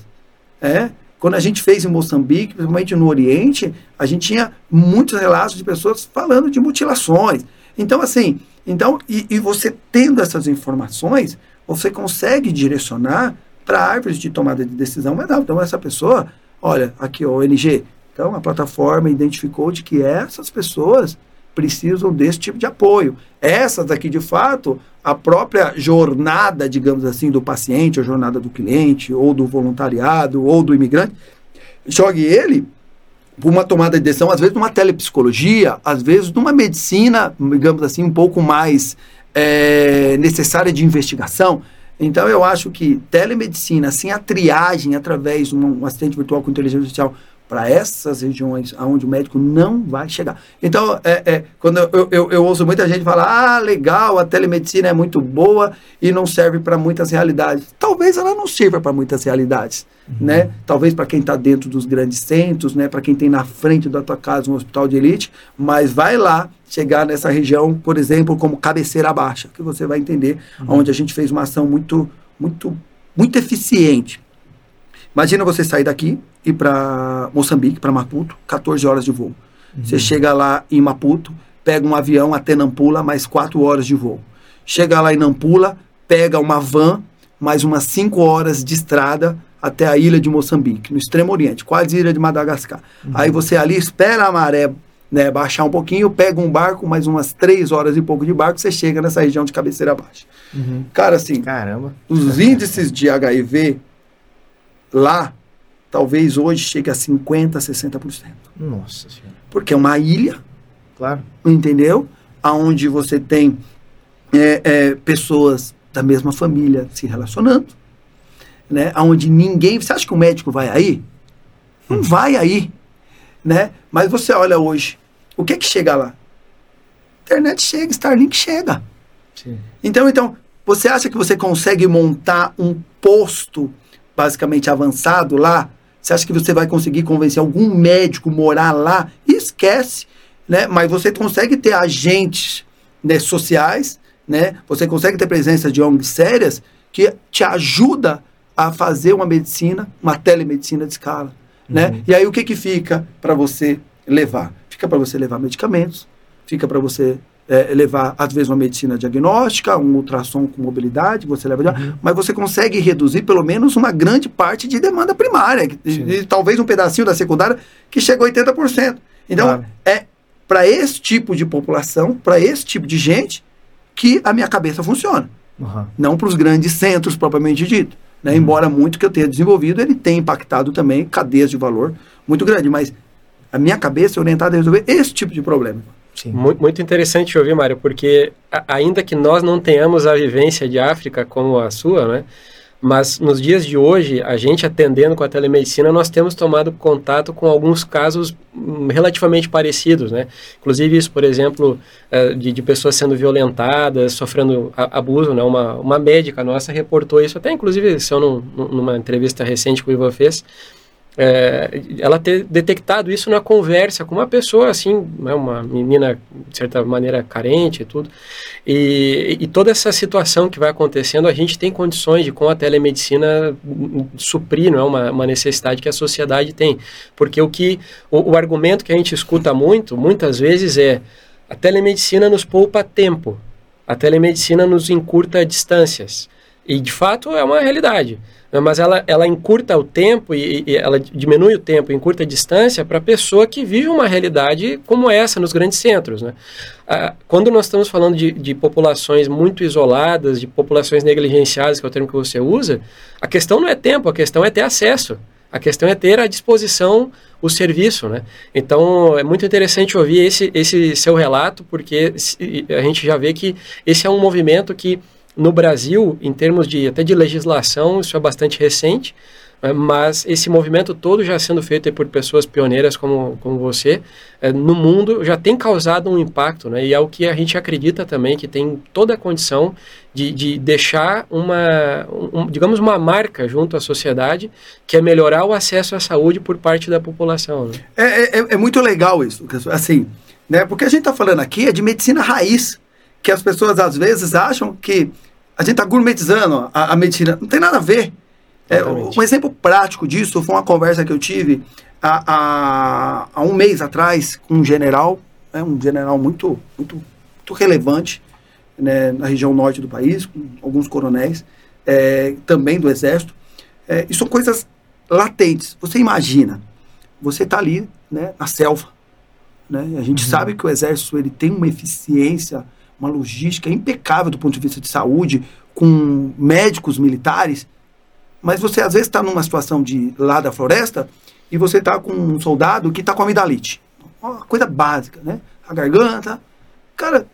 É? Quando a gente fez em Moçambique, principalmente no Oriente, a gente tinha muitos relatos de pessoas falando de mutilações. Então, assim, então, e, e você tendo essas informações, você consegue direcionar para árvores de tomada de decisão mais rápido. Então, essa pessoa, olha, aqui, o ONG, então a plataforma identificou de que essas pessoas precisam desse tipo de apoio. Essas aqui, de fato, a própria jornada, digamos assim, do paciente, a jornada do cliente, ou do voluntariado, ou do imigrante, jogue ele por uma tomada de decisão, às vezes numa telepsicologia, às vezes numa medicina, digamos assim, um pouco mais é, necessária de investigação. Então, eu acho que telemedicina, assim, a triagem através de um assistente virtual com inteligência artificial para essas regiões onde o médico não vai chegar. Então, é, é quando eu, eu, eu, ouço muita gente falar, ah, legal, a telemedicina é muito boa e não serve para muitas realidades. Talvez ela não sirva para muitas realidades, uhum. né? Talvez para quem está dentro dos grandes centros, né? Para quem tem na frente da tua casa um hospital de elite, mas vai lá chegar nessa região, por exemplo, como cabeceira baixa, que você vai entender, uhum. onde a gente fez uma ação muito, muito, muito eficiente Imagina você sair daqui e para Moçambique, para Maputo, 14 horas de voo. Uhum. Você chega lá em Maputo, pega um avião até Nampula, mais 4 horas de voo. Chega lá em Nampula, pega uma van, mais umas 5 horas de estrada até a ilha de Moçambique, no extremo oriente, quase ilha de Madagascar. Uhum. Aí você ali espera a maré né, baixar um pouquinho, pega um barco, mais umas 3 horas e pouco de barco, você chega nessa região de cabeceira baixa. Uhum. Cara, assim, Caramba. os índices de HIV Lá, talvez hoje chegue a 50%, 60%. Nossa Senhora. Porque é uma ilha. Claro. Entendeu? Aonde você tem é, é, pessoas da mesma família se relacionando. Né? Onde ninguém. Você acha que o médico vai aí? Não hum. vai aí. Né? Mas você olha hoje, o que é que chega lá? Internet chega, Starlink chega. Sim. Então, então, você acha que você consegue montar um posto basicamente avançado lá, você acha que você vai conseguir convencer algum médico morar lá? Esquece, né? Mas você consegue ter agentes né, sociais, né? Você consegue ter presença de ONGs sérias que te ajuda a fazer uma medicina, uma telemedicina de escala, né? uhum. né? E aí o que que fica para você levar? Fica para você levar medicamentos, fica para você é, levar, às vezes, uma medicina diagnóstica, um ultrassom com mobilidade, você leva, uhum. mas você consegue reduzir pelo menos uma grande parte de demanda primária, e, e, talvez um pedacinho da secundária que chega a 80%. Então, claro. é para esse tipo de população, para esse tipo de gente, que a minha cabeça funciona. Uhum. Não para os grandes centros propriamente dito. Né? Uhum. Embora muito que eu tenha desenvolvido, ele tenha impactado também cadeias de valor muito grande. Mas a minha cabeça é orientada a resolver esse tipo de problema. Sim. Muito, interessante ouvir, Mário, porque ainda que nós não tenhamos a vivência de África como a sua, né? Mas nos dias de hoje, a gente atendendo com a telemedicina, nós temos tomado contato com alguns casos hum, relativamente parecidos, né? Inclusive isso, por exemplo, eh, de, de pessoas sendo violentadas, sofrendo abuso, né? Uma, uma médica nossa reportou isso, até inclusive, se eu não, numa entrevista recente que o Ivan fez, é, ela ter detectado isso na conversa com uma pessoa assim, né, uma menina de certa maneira carente e tudo, e, e, toda essa situação que vai acontecendo, a gente tem condições de com a telemedicina suprir, não é uma, uma necessidade que a sociedade tem, porque o que o, o argumento que a gente escuta muito, muitas vezes é a telemedicina nos poupa tempo, a telemedicina nos encurta distâncias, e de fato é uma realidade. Mas ela, ela encurta o tempo e, e ela diminui o tempo, encurta a distância para a pessoa que vive uma realidade como essa nos grandes centros. Né? Ah, quando nós estamos falando de, de, populações muito isoladas, de populações negligenciadas, que é o termo que você usa, a questão não é tempo, a questão é ter acesso. A questão é ter à disposição o serviço, né? Então é muito interessante ouvir esse, esse seu relato, porque a gente já vê que esse é um movimento que no Brasil, em termos de até de legislação, isso é bastante recente, né, mas esse movimento todo já sendo feito por pessoas pioneiras como, como você, é, no mundo já tem causado um impacto, né? E é o que a gente acredita também, que tem toda a condição de, de deixar uma, um, digamos, uma marca junto à sociedade, que é melhorar o acesso à saúde por parte da população. Né? É, é, é muito legal isso, assim, né? Porque a gente está falando aqui é de medicina raiz, que as pessoas às vezes acham que a gente está gourmetizando a, a, medicina. Não tem nada a ver. É, um exemplo prático disso foi uma conversa que eu tive há, há, há um mês atrás com um general, né, um general muito, muito, muito relevante né, na região norte do país, com alguns coronéis, é, também do exército. É, e são coisas latentes. Você imagina, você está ali né, na selva. Né, a gente uhum. sabe que o exército ele tem uma eficiência uma logística impecável do ponto de vista de saúde, com médicos militares, mas você às vezes está numa situação de lá da floresta e você está com um soldado que está com amidalite. Uma coisa básica, né? A garganta. Cara,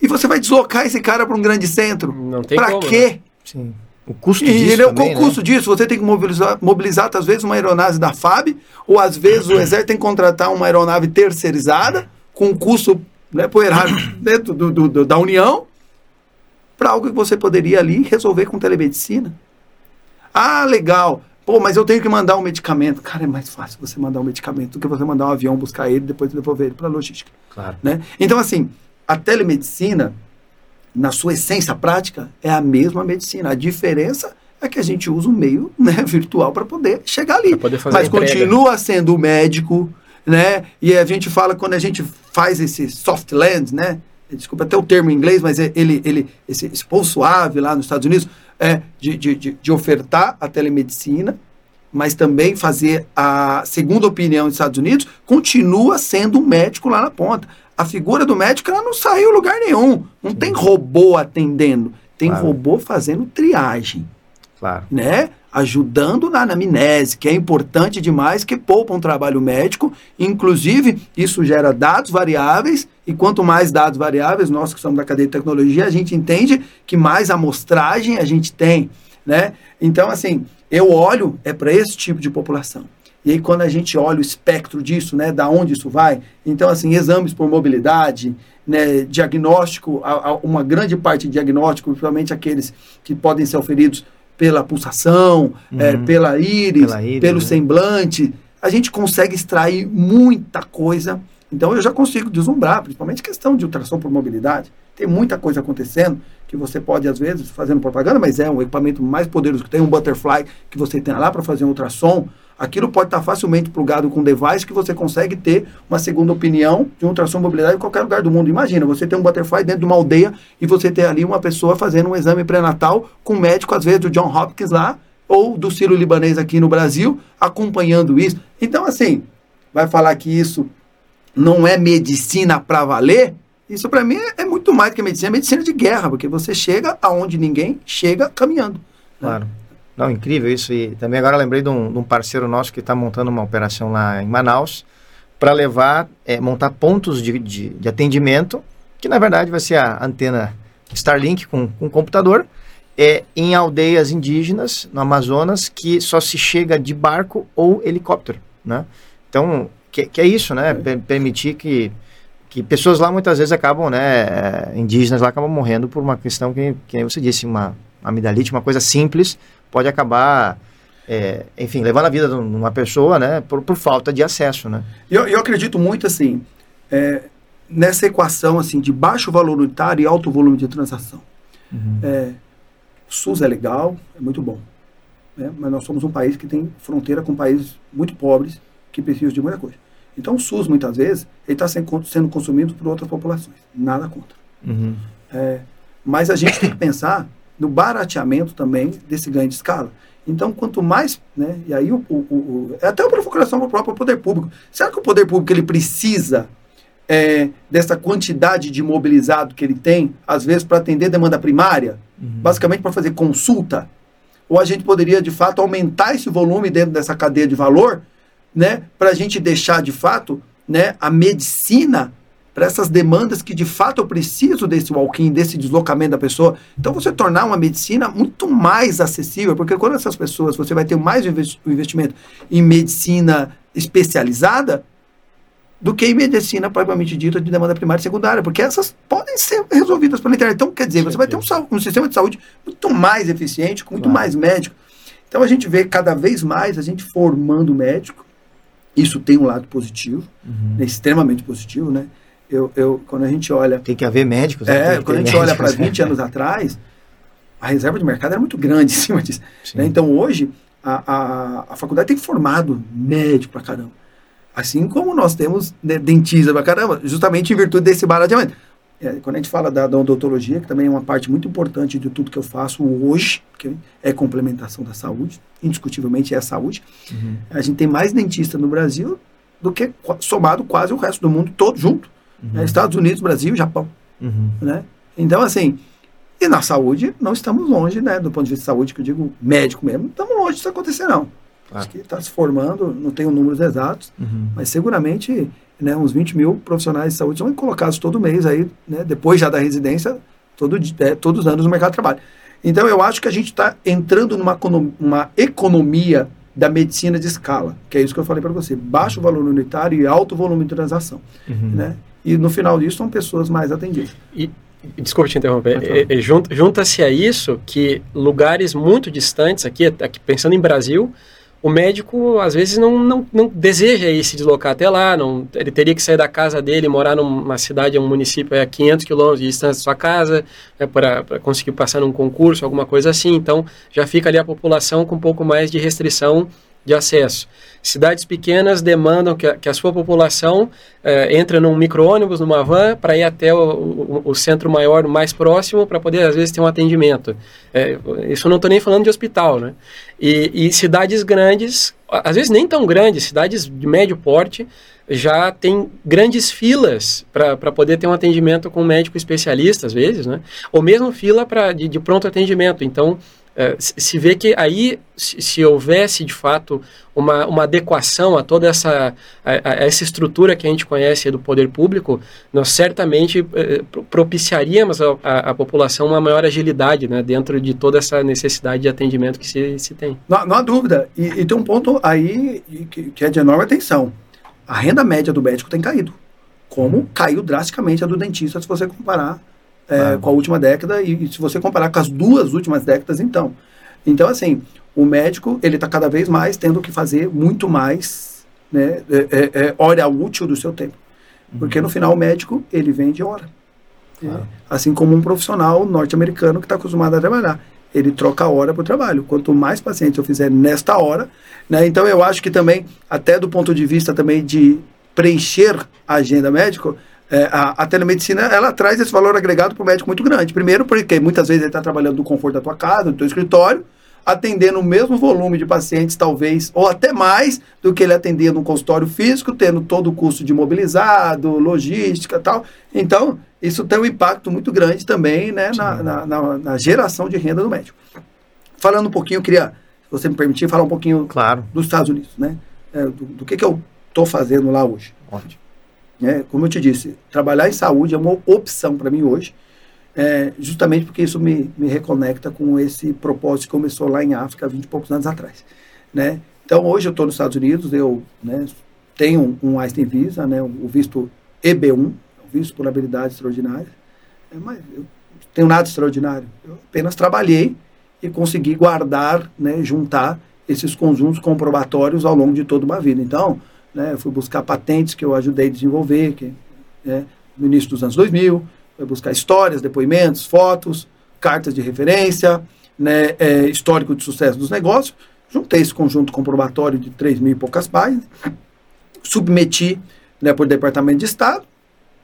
e você vai deslocar esse cara para um grande centro. Não tem Para quê? Né? Sim. O custo e disso. Ele, também, o né? custo disso, você tem que mobilizar, mobilizar, às vezes, uma aeronave da FAB, ou às vezes o Exército tem que contratar uma aeronave terceirizada, com um custo né, pro erário dentro do, do, do, da União, para algo que você poderia ali resolver com telemedicina. Ah, legal. Pô, mas eu tenho que mandar um medicamento. Cara, é mais fácil você mandar um medicamento do que você mandar um avião buscar ele e depois devolver ele para a logística. Claro. Né? Então, assim, a telemedicina, na sua essência prática, é a mesma medicina. A diferença é que a gente usa um meio né, virtual para poder chegar ali. Poder mas continua sendo o médico, né? E a gente fala quando a gente faz esse soft land, né? Desculpa até o termo em inglês, mas é ele, ele esse, esse povo suave lá nos Estados Unidos é de, de, de, de ofertar a telemedicina, mas também fazer a segunda opinião nos Estados Unidos, continua sendo um médico lá na ponta. A figura do médico ela não saiu lugar nenhum. Não Sim. tem robô atendendo, tem claro. robô fazendo triagem. Claro. Né? ajudando na anamnese, que é importante demais, que poupa um trabalho médico. Inclusive, isso gera dados variáveis, e quanto mais dados variáveis, nós que somos da cadeia de tecnologia, a gente entende que mais amostragem a gente tem. Né? Então, assim, eu olho é para esse tipo de população. E aí, quando a gente olha o espectro disso, né, da onde isso vai, então, assim, exames por mobilidade, né, diagnóstico, a, a, uma grande parte de diagnóstico, principalmente aqueles que podem ser oferidos pela pulsação, é, uhum. é, pela, íris, pela íris, pelo né? semblante, a gente consegue extrair muita coisa. Então eu já consigo deslumbrar, principalmente questão de ultrassom por mobilidade. Tem muita coisa acontecendo que você pode, às vezes, fazendo propaganda, mas é um equipamento mais poderoso que tem um butterfly que você tem lá para fazer um ultrassom aquilo pode estar facilmente plugado com um device que você consegue ter uma segunda opinião de ultrassom mobilidade em qualquer lugar do mundo. Imagina, você tem um butterfly dentro de uma aldeia e você tem ali uma pessoa fazendo um exame pré-natal com um médico, às vezes, do John Hopkins lá, ou do Ciro Libanês aqui no Brasil, acompanhando isso. Então, assim, vai falar que isso não é medicina para valer, isso para mim é, muito mais que medicina, é medicina de guerra, porque você chega aonde ninguém chega caminhando. Né? Não, incrível isso. E também agora lembrei de um, de um parceiro nosso que está montando uma operação lá em Manaus para levar, é, montar pontos de, de, de, atendimento, que na verdade vai ser a antena Starlink com, com computador, é, em aldeias indígenas no Amazonas que só se chega de barco ou helicóptero, né? Então, que, que é isso, né? Per permitir que, que pessoas lá muitas vezes acabam, né? É, indígenas lá acabam morrendo por uma questão que, que você disse, uma amidalite, uma coisa simples, pode acabar, é, enfim, levando a vida de uma pessoa, né? Por, por falta de acesso, né? Eu, eu acredito muito, assim, é, nessa equação, assim, de baixo valor unitário e alto volume de transação. Uhum. É, o SUS é legal, é muito bom. Né? Mas nós somos um país que tem fronteira com países muito pobres que precisam de muita coisa. Então o SUS, muitas vezes, ele está sendo, sendo consumido por outras populações. Nada contra. Uhum. É, mas a gente tem que pensar no barateamento também desse ganho de escala. Então, quanto mais, né, e aí o, o, o é até uma provocação para o próprio poder público. Será que o poder público ele precisa é, dessa quantidade de mobilizado que ele tem, às vezes para atender demanda primária, uhum. basicamente para fazer consulta? Ou a gente poderia, de fato, aumentar esse volume dentro dessa cadeia de valor né, para a gente deixar de fato né, a medicina para essas demandas que de fato eu preciso desse walk-in, desse deslocamento da pessoa. Então você tornar uma medicina muito mais acessível, porque quando essas pessoas, você vai ter mais investimento em medicina especializada do que em medicina propriamente dita de demanda primária e secundária, porque essas podem ser resolvidas pela internet. Então, quer dizer, você vai ter um, um sistema de saúde muito mais eficiente, com muito claro. mais médico. Então a gente vê cada vez mais a gente formando médico, isso tem um lado positivo, uhum. né, extremamente positivo, né? Eu, eu, quando a gente olha... Tem que haver médicos. Né? É, quando a gente médicos, olha para 20 anos atrás, a reserva de mercado era muito grande em cima disso. Né? Então, hoje, a, a, a faculdade tem formado médico para caramba. Assim como nós temos né, dentista para caramba, justamente em virtude desse barateamento. É, quando a gente fala da, da, odontologia, que também é uma parte muito importante de tudo que eu faço hoje, que é complementação da saúde, indiscutivelmente é a saúde, uhum. a gente tem mais dentista no Brasil do que somado quase o resto do mundo todo junto. Uhum. Né? Estados Unidos, Brasil, Japão. Uhum. Né? Então, assim, e na saúde não estamos longe, né? Do ponto de vista de saúde, que eu digo médico mesmo, não estamos longe disso acontecer, não. Acho que está se formando, não tenho números exatos, uhum. mas seguramente né, uns 20 mil profissionais de saúde são colocados todo mês aí, né, depois já da residência, todo, é, todos os anos no mercado de trabalho. Então eu acho que a gente está entrando numa uma economia da medicina de escala, que é isso que eu falei para você, baixo valor unitário e alto volume de transação, uhum. né? E no final disso são pessoas mais atendidas. E, desculpe te interromper, é, é, junta-se a isso que lugares muito distantes aqui, aqui pensando em Brasil, o médico às vezes não, não, não deseja ir se deslocar até lá, não, ele teria que sair da casa dele, morar numa cidade, um município a 500 quilômetros de distância da sua casa, né, para conseguir passar num concurso, alguma coisa assim. Então já fica ali a população com um pouco mais de restrição de acesso. Cidades pequenas demandam que a, que a sua população eh, entre num micro-ônibus, numa van, para ir até o, o, o, centro maior, mais próximo, para poder, às vezes, ter um atendimento. É, isso não estou nem falando de hospital, né? E, e, cidades grandes, às vezes nem tão grandes, cidades de médio porte, já tem grandes filas para poder ter um atendimento com um médico especialista, às vezes, né? Ou mesmo fila pra, de, de pronto atendimento. Então, é, se vê que aí, se, se, houvesse de fato uma, uma adequação a toda essa, a, a essa estrutura que a gente conhece do poder público, nós certamente eh, propiciaríamos a, a, a, população uma maior agilidade né, dentro de toda essa necessidade de atendimento que se, se tem. Não, não há dúvida. E, e, tem um ponto aí que, que é de enorme atenção. A renda média do médico tem caído. Como caiu drasticamente a do dentista, se você comparar é, com a última década e, e, se você comparar com as duas últimas décadas, então. Então, assim, o médico, ele está cada vez mais tendo que fazer muito mais né, é, é, é hora útil do seu tempo. Porque no final o médico, ele vende hora. Ah. Assim como um profissional norte-americano que está acostumado a trabalhar. Ele troca hora para o trabalho. Quanto mais pacientes eu fizer nesta hora, né, então eu acho que também, até do ponto de vista também de preencher a agenda médica, é, a, a, telemedicina ela traz esse valor agregado para o médico muito grande. Primeiro, porque muitas vezes ele está trabalhando no conforto da tua casa, do teu escritório, atendendo o mesmo volume de pacientes, talvez, ou até mais do que ele atendia no consultório físico, tendo todo o custo de mobilizado, logística e tal. Então, isso tem um impacto muito grande também né, na, na, na, na, geração de renda do médico. Falando um pouquinho, eu queria, se você me permitir, falar um pouquinho claro. dos Estados Unidos, né? É, do, do, que, que eu estou fazendo lá hoje. Ótimo. É, como eu te disse, trabalhar em saúde é uma opção para mim hoje é, justamente porque isso me, me reconecta com esse propósito que começou lá em África há 20 e poucos anos atrás. Né? Então, hoje eu estou nos Estados Unidos, eu né, tenho um Einstein Visa, né, o visto EB1, visto por habilidade extraordinária, é, mas eu tenho nada extraordinário. Eu apenas trabalhei e consegui guardar, né, juntar esses conjuntos comprobatórios ao longo de toda uma vida. Então, né, eu fui buscar patentes que eu ajudei a desenvolver, que, né, no início dos anos 2000, vai buscar histórias, depoimentos, fotos, cartas de referência, né, é, histórico de sucesso dos negócios. Juntei esse conjunto comprobatório de 3 mil e poucas páginas, submeti né, por Departamento de Estado.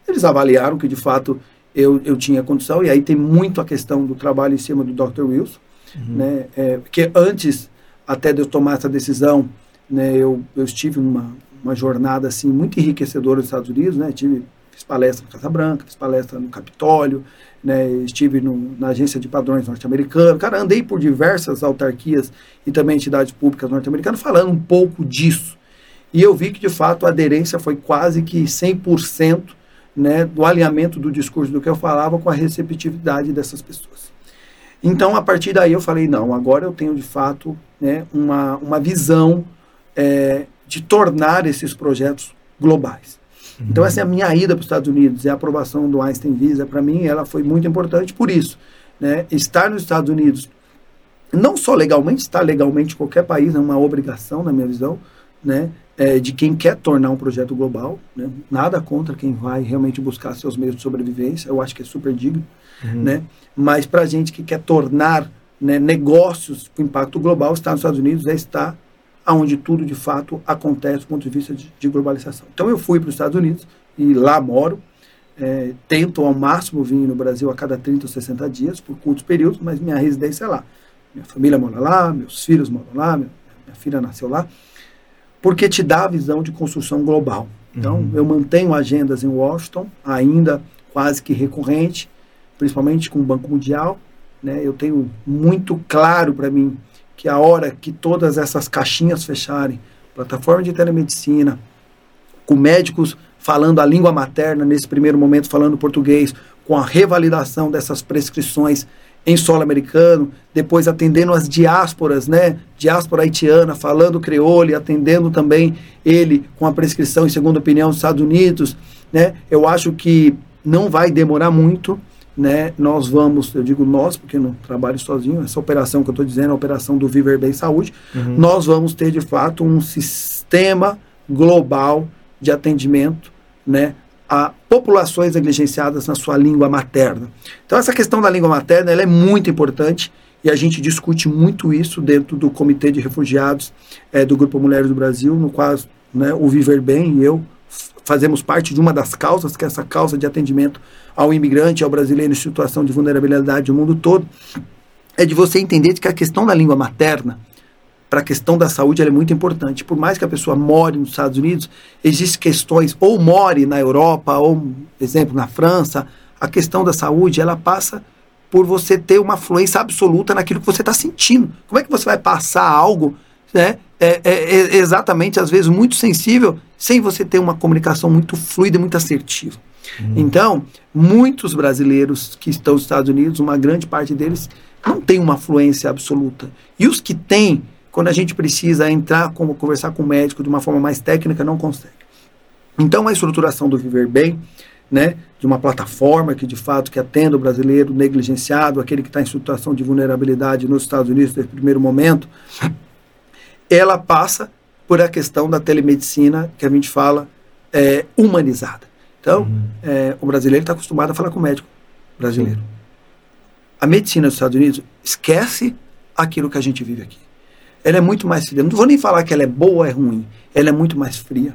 Eles avaliaram que, de fato, eu, eu tinha condição, e aí tem muito a questão do trabalho em cima do Dr. Wilson, uhum. né, é, porque antes até de eu tomar essa decisão, né, eu, eu estive numa uma jornada assim muito enriquecedora nos Estados Unidos, né, tive Fiz palestra na Casa Branca, fiz palestra no Capitólio, né, estive no, na Agência de Padrões norte-americana. Cara, andei por diversas autarquias e também entidades públicas norte-americanas falando um pouco disso. E eu vi que, de fato, a aderência foi quase que 100% né, do alinhamento do discurso do que eu falava com a receptividade dessas pessoas. Então, a partir daí, eu falei: não, agora eu tenho, de fato, né, uma, uma visão é, de tornar esses projetos globais. Então, essa é a minha ida para os Estados Unidos e a aprovação do Einstein Visa, para mim, ela foi muito importante por isso. Né? Estar nos Estados Unidos, não só legalmente, estar legalmente em qualquer país é uma obrigação, na minha visão, né? É, de quem quer tornar um projeto global. Né? Nada contra quem vai realmente buscar seus meios de sobrevivência, eu acho que é super digno. Uhum. Né? Mas para a gente que quer tornar né, negócios com impacto global, estar nos Estados Unidos é estar aonde tudo de fato acontece do ponto de vista de, de globalização. Então eu fui para os Estados Unidos e lá moro. É, tento ao máximo vir no Brasil a cada 30 ou 60 dias, por curtos períodos, mas minha residência é lá. Minha família mora lá, meus filhos moram lá, minha, minha filha nasceu lá, porque te dá a visão de construção global. Então, uhum. eu mantenho agendas em Washington, ainda quase que recorrente, principalmente com o Banco Mundial. Né? Eu tenho muito claro para mim que a hora que todas essas caixinhas fecharem, plataforma de telemedicina, com médicos falando a língua materna, nesse primeiro momento falando português, com a revalidação dessas prescrições em solo americano, depois atendendo as diásporas, né? Diáspora haitiana, falando creole, atendendo também ele com a prescrição em segunda opinião dos Estados Unidos, né? Eu acho que não vai demorar muito né, nós vamos, eu digo nós, porque não trabalho sozinho, essa operação que eu estou dizendo, a operação do Viver Bem Saúde, uhum. nós vamos ter de fato um sistema global de atendimento né, a populações negligenciadas na sua língua materna. Então essa questão da língua materna ela é muito importante e a gente discute muito isso dentro do Comitê de Refugiados é, do Grupo Mulheres do Brasil, no qual né, o Viver Bem e eu fazemos parte de uma das causas, que é essa causa de atendimento ao imigrante, ao brasileiro em situação de vulnerabilidade no mundo todo, é de você entender que a questão da língua materna, para a questão da saúde, é muito importante. Por mais que a pessoa more nos Estados Unidos, existem questões, ou more na Europa, ou, por exemplo, na França, a questão da saúde, ela passa por você ter uma fluência absoluta naquilo que você está sentindo. Como é que você vai passar algo né, é, é, é exatamente, às vezes, muito sensível, sem você ter uma comunicação muito fluida e muito assertiva? Uhum. Então, muitos brasileiros que estão nos Estados Unidos, uma grande parte deles não tem uma fluência absoluta. E os que têm, quando a gente precisa entrar, como conversar com o médico de uma forma mais técnica, não consegue. Então, a estruturação do Viver Bem, né, de uma plataforma que de fato que atenda o brasileiro negligenciado, aquele que está em situação de vulnerabilidade nos Estados Unidos nesse primeiro momento, ela passa por a questão da telemedicina que a gente fala é, humanizada. Então, uhum. é, o brasileiro está acostumado a falar com o médico brasileiro. Sim. A medicina dos Estados Unidos esquece aquilo que a gente vive aqui. Ela é muito mais fria. Não vou nem falar que ela é boa ou é ruim. Ela é muito mais fria.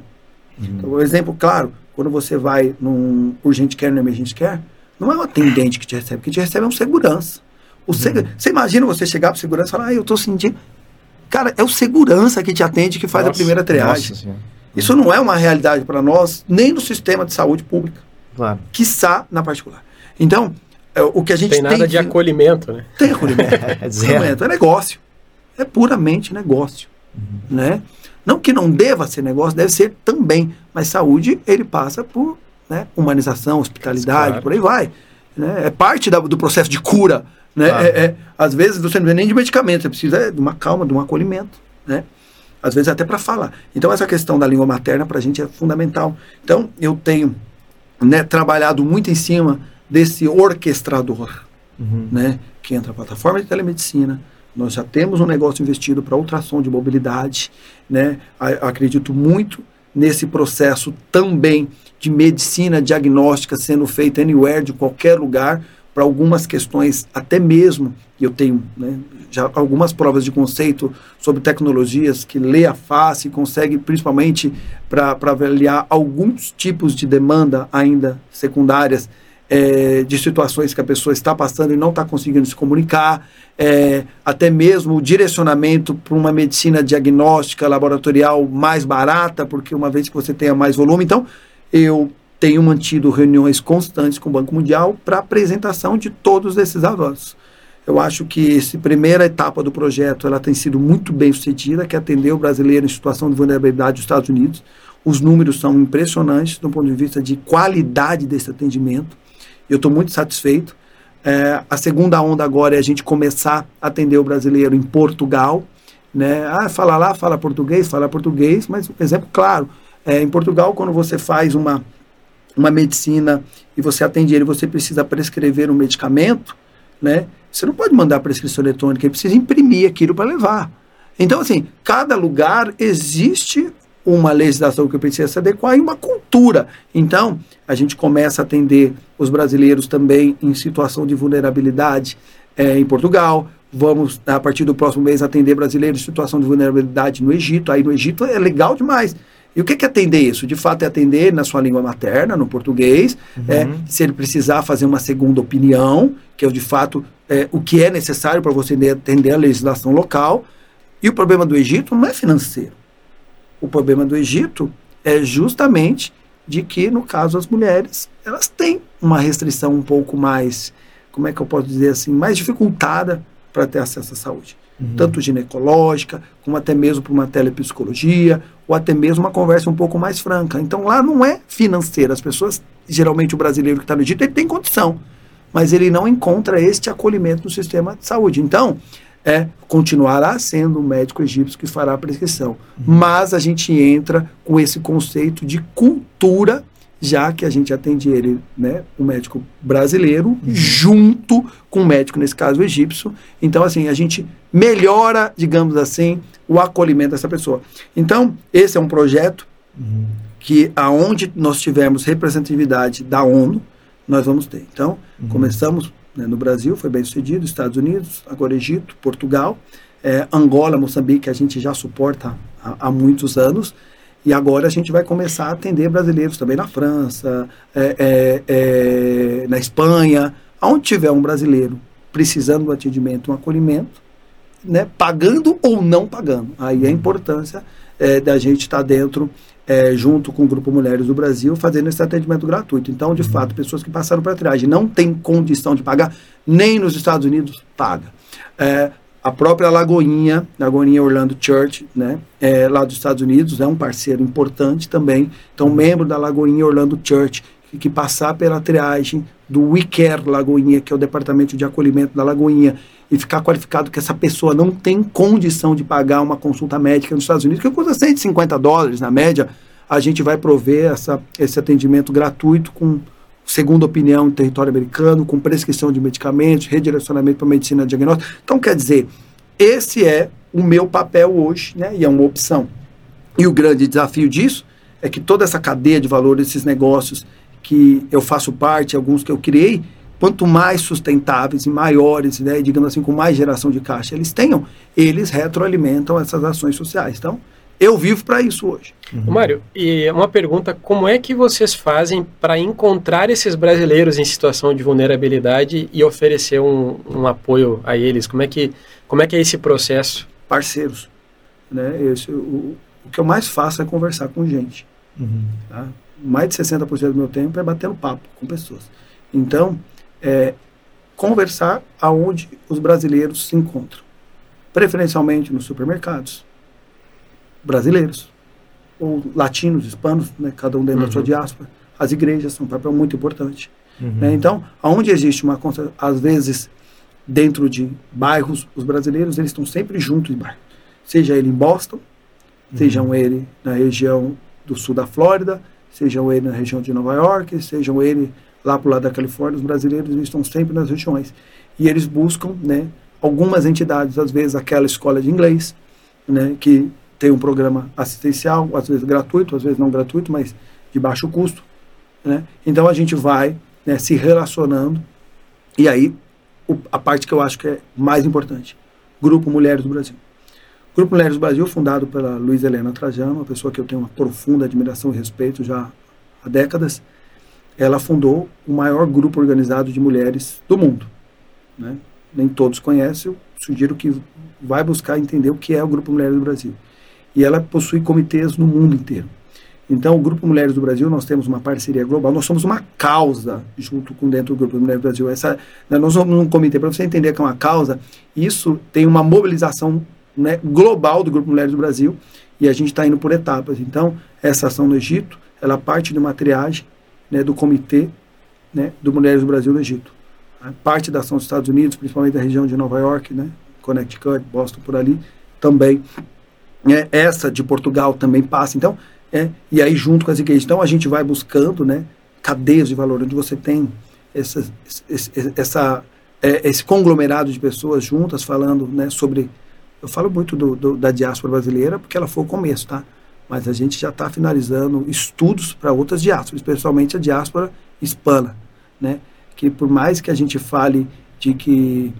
Uhum. Então, um exemplo claro, quando você vai num urgente care, no emergente care, não é um atendente que te recebe. Quem te recebe é um segurança. O seg- Você imagina você chegar para segurança e falar, ah, eu estou sentindo. Cara, é o segurança que te atende que faz a Nossa, primeira triagem. Nossa. Isso não é uma realidade para nós, nem no sistema de saúde pública, Claro. quiçá na particular. Então, é, o que a gente Tem nada de acolhimento, né? Tem acolhimento. É zero. Acolhimento é negócio. É puramente negócio. Né? Não que não deva ser negócio, deve ser também. Mas saúde, ele passa por né, humanização, hospitalidade, Claro. por aí vai. né? É parte da- do processo de cura. Né? Claro. É- é- às vezes você não precisa nem de medicamento, você precisa é, de uma calma, de um acolhimento. Né? Às vezes até para falar. Então, essa questão da língua materna para a gente é fundamental. Então, eu tenho né, trabalhado muito em cima desse orquestrador Uhum. né, que entra a plataforma de telemedicina. Nós já temos um negócio investido para ultrassom de mobilidade. Né? A- acredito muito nesse processo também de medicina diagnóstica sendo feita anywhere, de qualquer lugar, para algumas questões, até mesmo, e eu tenho né, já algumas provas de conceito sobre tecnologias que lê a face e consegue, principalmente, para avaliar alguns tipos de demanda ainda secundárias é, de situações que a pessoa está passando e não está conseguindo se comunicar, é, até mesmo o direcionamento para uma medicina diagnóstica laboratorial mais barata, porque uma vez que você tenha mais volume, então eu tenho mantido reuniões constantes com o Banco Mundial para apresentação de todos esses avanços. Eu acho que essa primeira etapa do projeto ela tem sido muito bem sucedida, que é atender o brasileiro em situação de vulnerabilidade dos Estados Unidos. Os números são impressionantes do ponto de vista de qualidade desse atendimento. Eu estou muito satisfeito. É, a segunda onda agora é a gente começar a atender o brasileiro em Portugal. Né? Ah, fala lá, fala português, fala português, mas um exemplo claro. É, em Portugal, quando você faz uma, uma medicina e você atende ele, você precisa prescrever um medicamento, né? Você não pode mandar prescrição eletrônica, ele precisa imprimir aquilo para levar. Então, assim, cada lugar existe uma legislação que precisa se adequar e uma cultura. Então, a gente começa a atender os brasileiros também em situação de vulnerabilidade eh, em Portugal. Vamos, a partir do próximo mês, atender brasileiros em situação de vulnerabilidade no Egito. Aí no Egito é legal demais. E o que é atender isso? De fato, é atender na sua língua materna, no português. É, se ele precisar fazer uma segunda opinião, que é de fato é, o que é necessário para você atender a legislação local. E o problema do Egito não é financeiro. O problema do Egito é justamente de que, no caso, as mulheres elas têm uma restrição um pouco mais, como é que eu posso dizer assim, mais dificultada para ter acesso à saúde. Tanto ginecológica, como até mesmo para uma telepsicologia, ou até mesmo uma conversa um pouco mais franca. Então lá não é financeira. As pessoas, geralmente o brasileiro que está no Egito, ele tem condição, mas ele não encontra este acolhimento no sistema de saúde. Então, é, continuará sendo o médico egípcio que fará a prescrição. Mas a gente entra com esse conceito de cultura, já que a gente atende ele, né, o médico brasileiro, junto com o médico, nesse caso, egípcio. Então, assim, a gente melhora, digamos assim, o acolhimento dessa pessoa. Então, esse é um projeto que aonde nós tivermos representatividade da ONU, nós vamos ter. Então, começamos né, no Brasil, foi bem sucedido, Estados Unidos, agora Egito, Portugal, eh, Angola, Moçambique, a gente já suporta há, há muitos anos, e agora a gente vai começar a atender brasileiros também na França, eh, eh, eh, na Espanha, aonde tiver um brasileiro precisando do atendimento, um acolhimento, né, pagando ou não pagando. Aí a importância eh, da gente estar dentro, eh, junto com o Grupo Mulheres do Brasil, fazendo esse atendimento gratuito. Então, de fato, pessoas que passaram para triagem não têm condição de pagar, nem nos Estados Unidos paga. A própria Lagoinha, Lagoinha Orlando Church, né, é, lá dos Estados Unidos, é um parceiro importante também. Então, membro da Lagoinha Orlando Church, que, que passar pela triagem do WeCare Lagoinha, que é o departamento de acolhimento da Lagoinha, e ficar qualificado que essa pessoa não tem condição de pagar uma consulta médica nos Estados Unidos, que custa 150 dólares na média, a gente vai prover essa, esse atendimento gratuito com segunda opinião em território americano, com prescrição de medicamentos, redirecionamento para medicina diagnóstica. Então, quer dizer, esse é o meu papel hoje, né? E é uma opção. E o grande desafio disso é que toda essa cadeia de valor, esses negócios que eu faço parte, alguns que eu criei, quanto mais sustentáveis e maiores, né, digamos assim, com mais geração de caixa eles tenham, eles retroalimentam essas ações sociais. Então, Eu vivo para isso hoje. Uhum. Mário, e uma pergunta: como é que vocês fazem para encontrar esses brasileiros em situação de vulnerabilidade e oferecer um, um apoio a eles? Como é, que, como é que é esse processo? Parceiros. Né? Esse, o, o que eu mais faço é conversar com gente. Uhum. Tá? Mais de 60% do meu tempo é batendo papo com pessoas. Então, é, conversar aonde os brasileiros se encontram. Preferencialmente nos supermercados. Brasileiros. Ou latinos, hispanos, né, cada um dentro uhum. da sua diáspora. As igrejas são um papel muito importante. Uhum. Né? Então, aonde existe uma às vezes dentro de bairros, os brasileiros eles estão sempre juntos em bairros. Seja ele em Boston, uhum. sejam ele na região do sul da Flórida, sejam ele na região de Nova York, sejam ele lá para o lado da Califórnia, os brasileiros estão sempre nas regiões. E eles buscam né, algumas entidades, às vezes aquela escola de inglês, né, que tem um programa assistencial, às vezes gratuito, às vezes não gratuito, mas de baixo custo. Né? Então a gente vai né, se relacionando. E aí, o, a parte que eu acho que é mais importante: Grupo Mulheres do Brasil. Grupo Mulheres do Brasil, fundado pela Luiz Helena Trajano, uma pessoa que eu tenho uma profunda admiração e respeito já há décadas, ela fundou o maior grupo organizado de mulheres do mundo. Né? Nem todos conhecem, eu sugiro que vai buscar entender o que é o Grupo Mulheres do Brasil. E ela possui comitês no mundo inteiro. Então, o Grupo Mulheres do Brasil, nós temos uma parceria global, nós somos uma causa junto com dentro do Grupo Mulheres do Brasil. Essa, né, nós somos um comitê, para você entender que é uma causa, isso tem uma mobilização né, global do Grupo Mulheres do Brasil e a gente está indo por etapas. Então, essa ação no Egito, ela parte de uma triagem né, do Comitê né, do Mulheres do Brasil no Egito. Parte da ação dos Estados Unidos, principalmente da região de Nova York, né, Connecticut, Boston, por ali, também. É, essa de Portugal também passa. Então, é, e aí junto com as igrejas. Então, a gente vai buscando né, cadeias de valor, onde você tem essa, essa, é, esse conglomerado de pessoas juntas falando né, sobre eu falo muito do, do, da diáspora brasileira porque ela foi o começo, tá? Mas a gente já está finalizando estudos para outras diásporas, especialmente a diáspora hispana, né? Que por mais que a gente fale de que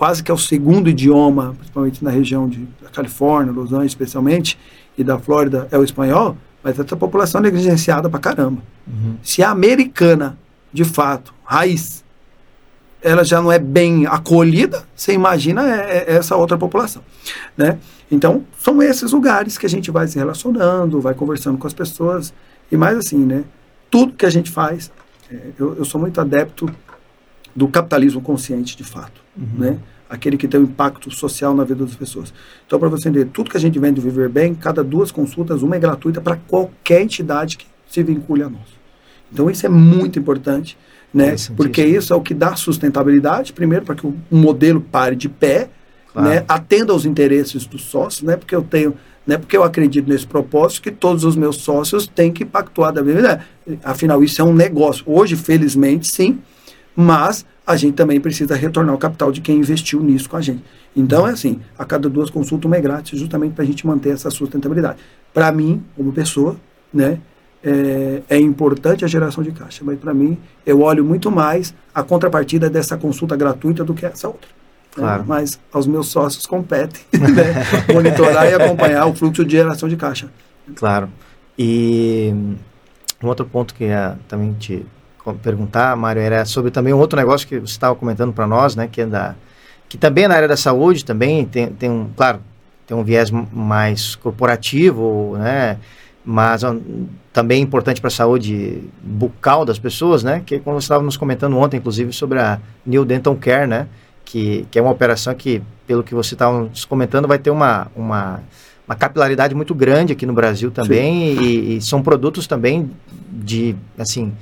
quase que é o segundo idioma, principalmente na região de, da Califórnia, Los Angeles especialmente, e da Flórida é o espanhol, mas essa população é negligenciada para caramba. Uhum. Se a americana, de fato, raiz, ela já não é bem acolhida, você imagina é, é essa outra população, né? Então, são esses lugares que a gente vai se relacionando, vai conversando com as pessoas, e mais assim, né? Tudo que a gente faz, é, eu, eu, sou muito adepto do capitalismo consciente, de fato, uhum. né? Aquele que tem um impacto social na vida das pessoas. Então, para você entender, tudo que a gente vende Viver Bem, cada duas consultas, uma é gratuita para qualquer entidade que se vincule a nós. Então, isso é muito importante né? Porque isso é o que dá sustentabilidade, primeiro, para que o modelo pare de pé, claro. né? atenda aos interesses dos sócios, né? porque eu tenho, né? porque eu acredito nesse propósito que todos os meus sócios têm que pactuar da vida. Afinal, isso é um negócio. Hoje, felizmente, sim, mas a gente também precisa retornar o capital de quem investiu nisso com a gente. Então, é assim, a cada duas consultas, uma é grátis, justamente para a gente manter essa sustentabilidade. Para mim, como pessoa, né, é, é, importante a geração de caixa, mas para mim eu olho muito mais a contrapartida dessa consulta gratuita do que essa outra. Né? Claro. Mas aos meus sócios competem né? monitorar e acompanhar o fluxo de geração de caixa. Claro. E um outro ponto que ia também te perguntar, Mário, era sobre também um outro negócio que você estava comentando para nós, né, que é da que também é na área da saúde também tem, tem um, claro, tem um viés mais corporativo, né, mas também é importante para a saúde bucal das pessoas, né? Que como você estava nos comentando ontem, inclusive, sobre a New Dental Care, né? Que, que é uma operação que, pelo que você estava nos comentando, vai ter uma, uma, uma capilaridade muito grande aqui no Brasil também e, e, são produtos também de, assim,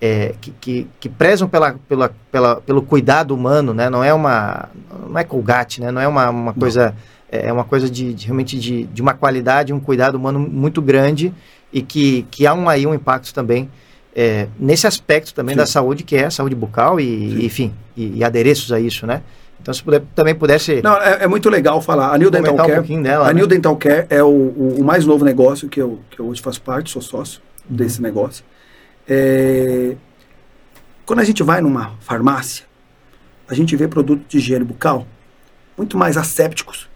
é, que, que, que, prezam pela, pela, pela, pelo cuidado humano, né? Não é uma, não é colgate, né? Não é uma, uma coisa... É, uma coisa de, de realmente de, de uma qualidade, um cuidado humano muito grande e que, que há um, aí um impacto também é, nesse aspecto também Sim. da saúde, que é a saúde bucal e, e enfim, e, e, adereços a isso, né? Então, se puder, também pudesse... Não, é, é muito legal falar. A New Dental Care, um dela, a né? New Dental Care é o, o, o, mais novo negócio que eu, que eu hoje faço parte, sou sócio uhum. desse negócio. É, quando a gente vai numa farmácia, a gente vê produtos de higiene bucal muito mais assépticos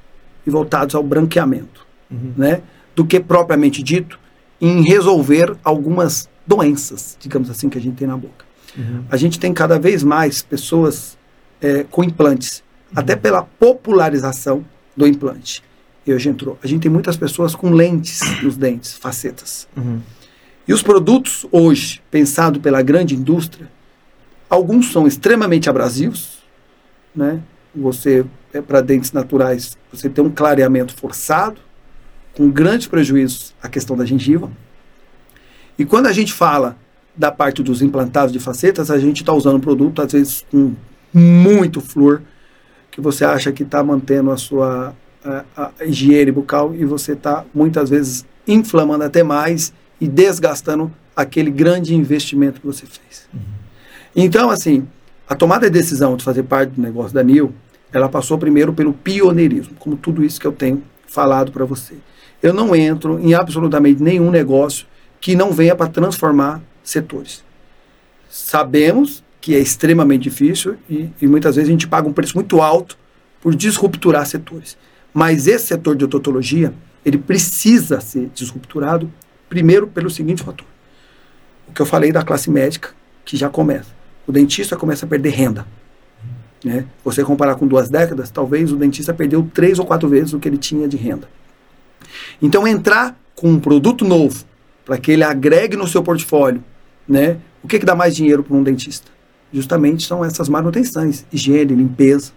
e voltados ao branqueamento, uhum. né? do que propriamente dito em resolver algumas doenças, digamos assim, que a gente tem na boca. Uhum. A gente tem cada vez mais pessoas é, com implantes, uhum. até pela popularização do implante. E hoje entrou. A gente tem muitas pessoas com lentes nos dentes, facetas. E os produtos hoje, pensados pela grande indústria, alguns são extremamente abrasivos, né? Você é para dentes naturais, você tem um clareamento forçado, com grandes prejuízos à questão da gengiva. E quando a gente fala da parte dos implantados de facetas, a gente está usando um produto, às vezes, com muito flúor, que você acha que está mantendo a sua a, a higiene bucal e você está, muitas vezes, inflamando até mais e desgastando aquele grande investimento que você fez. Uhum. Então, assim, a tomada de decisão de fazer parte do negócio da NIL, ela passou primeiro pelo pioneirismo, como tudo isso que eu tenho falado para você. Eu não entro em absolutamente nenhum negócio que não venha para transformar setores. Sabemos que é extremamente difícil e, e, muitas vezes a gente paga um preço muito alto por disrupturar setores. Mas esse setor de odontologia, ele precisa ser disrupturado primeiro pelo seguinte fator. O que eu falei da classe médica, que já começa. O dentista começa a perder renda. Né? Você comparar com duas décadas, talvez o dentista perdeu três ou quatro vezes o que ele tinha de renda. Então, entrar com um produto novo, para que ele agregue no seu portfólio, né? O que, que dá mais dinheiro para um dentista? Justamente são essas manutenções, higiene, limpeza.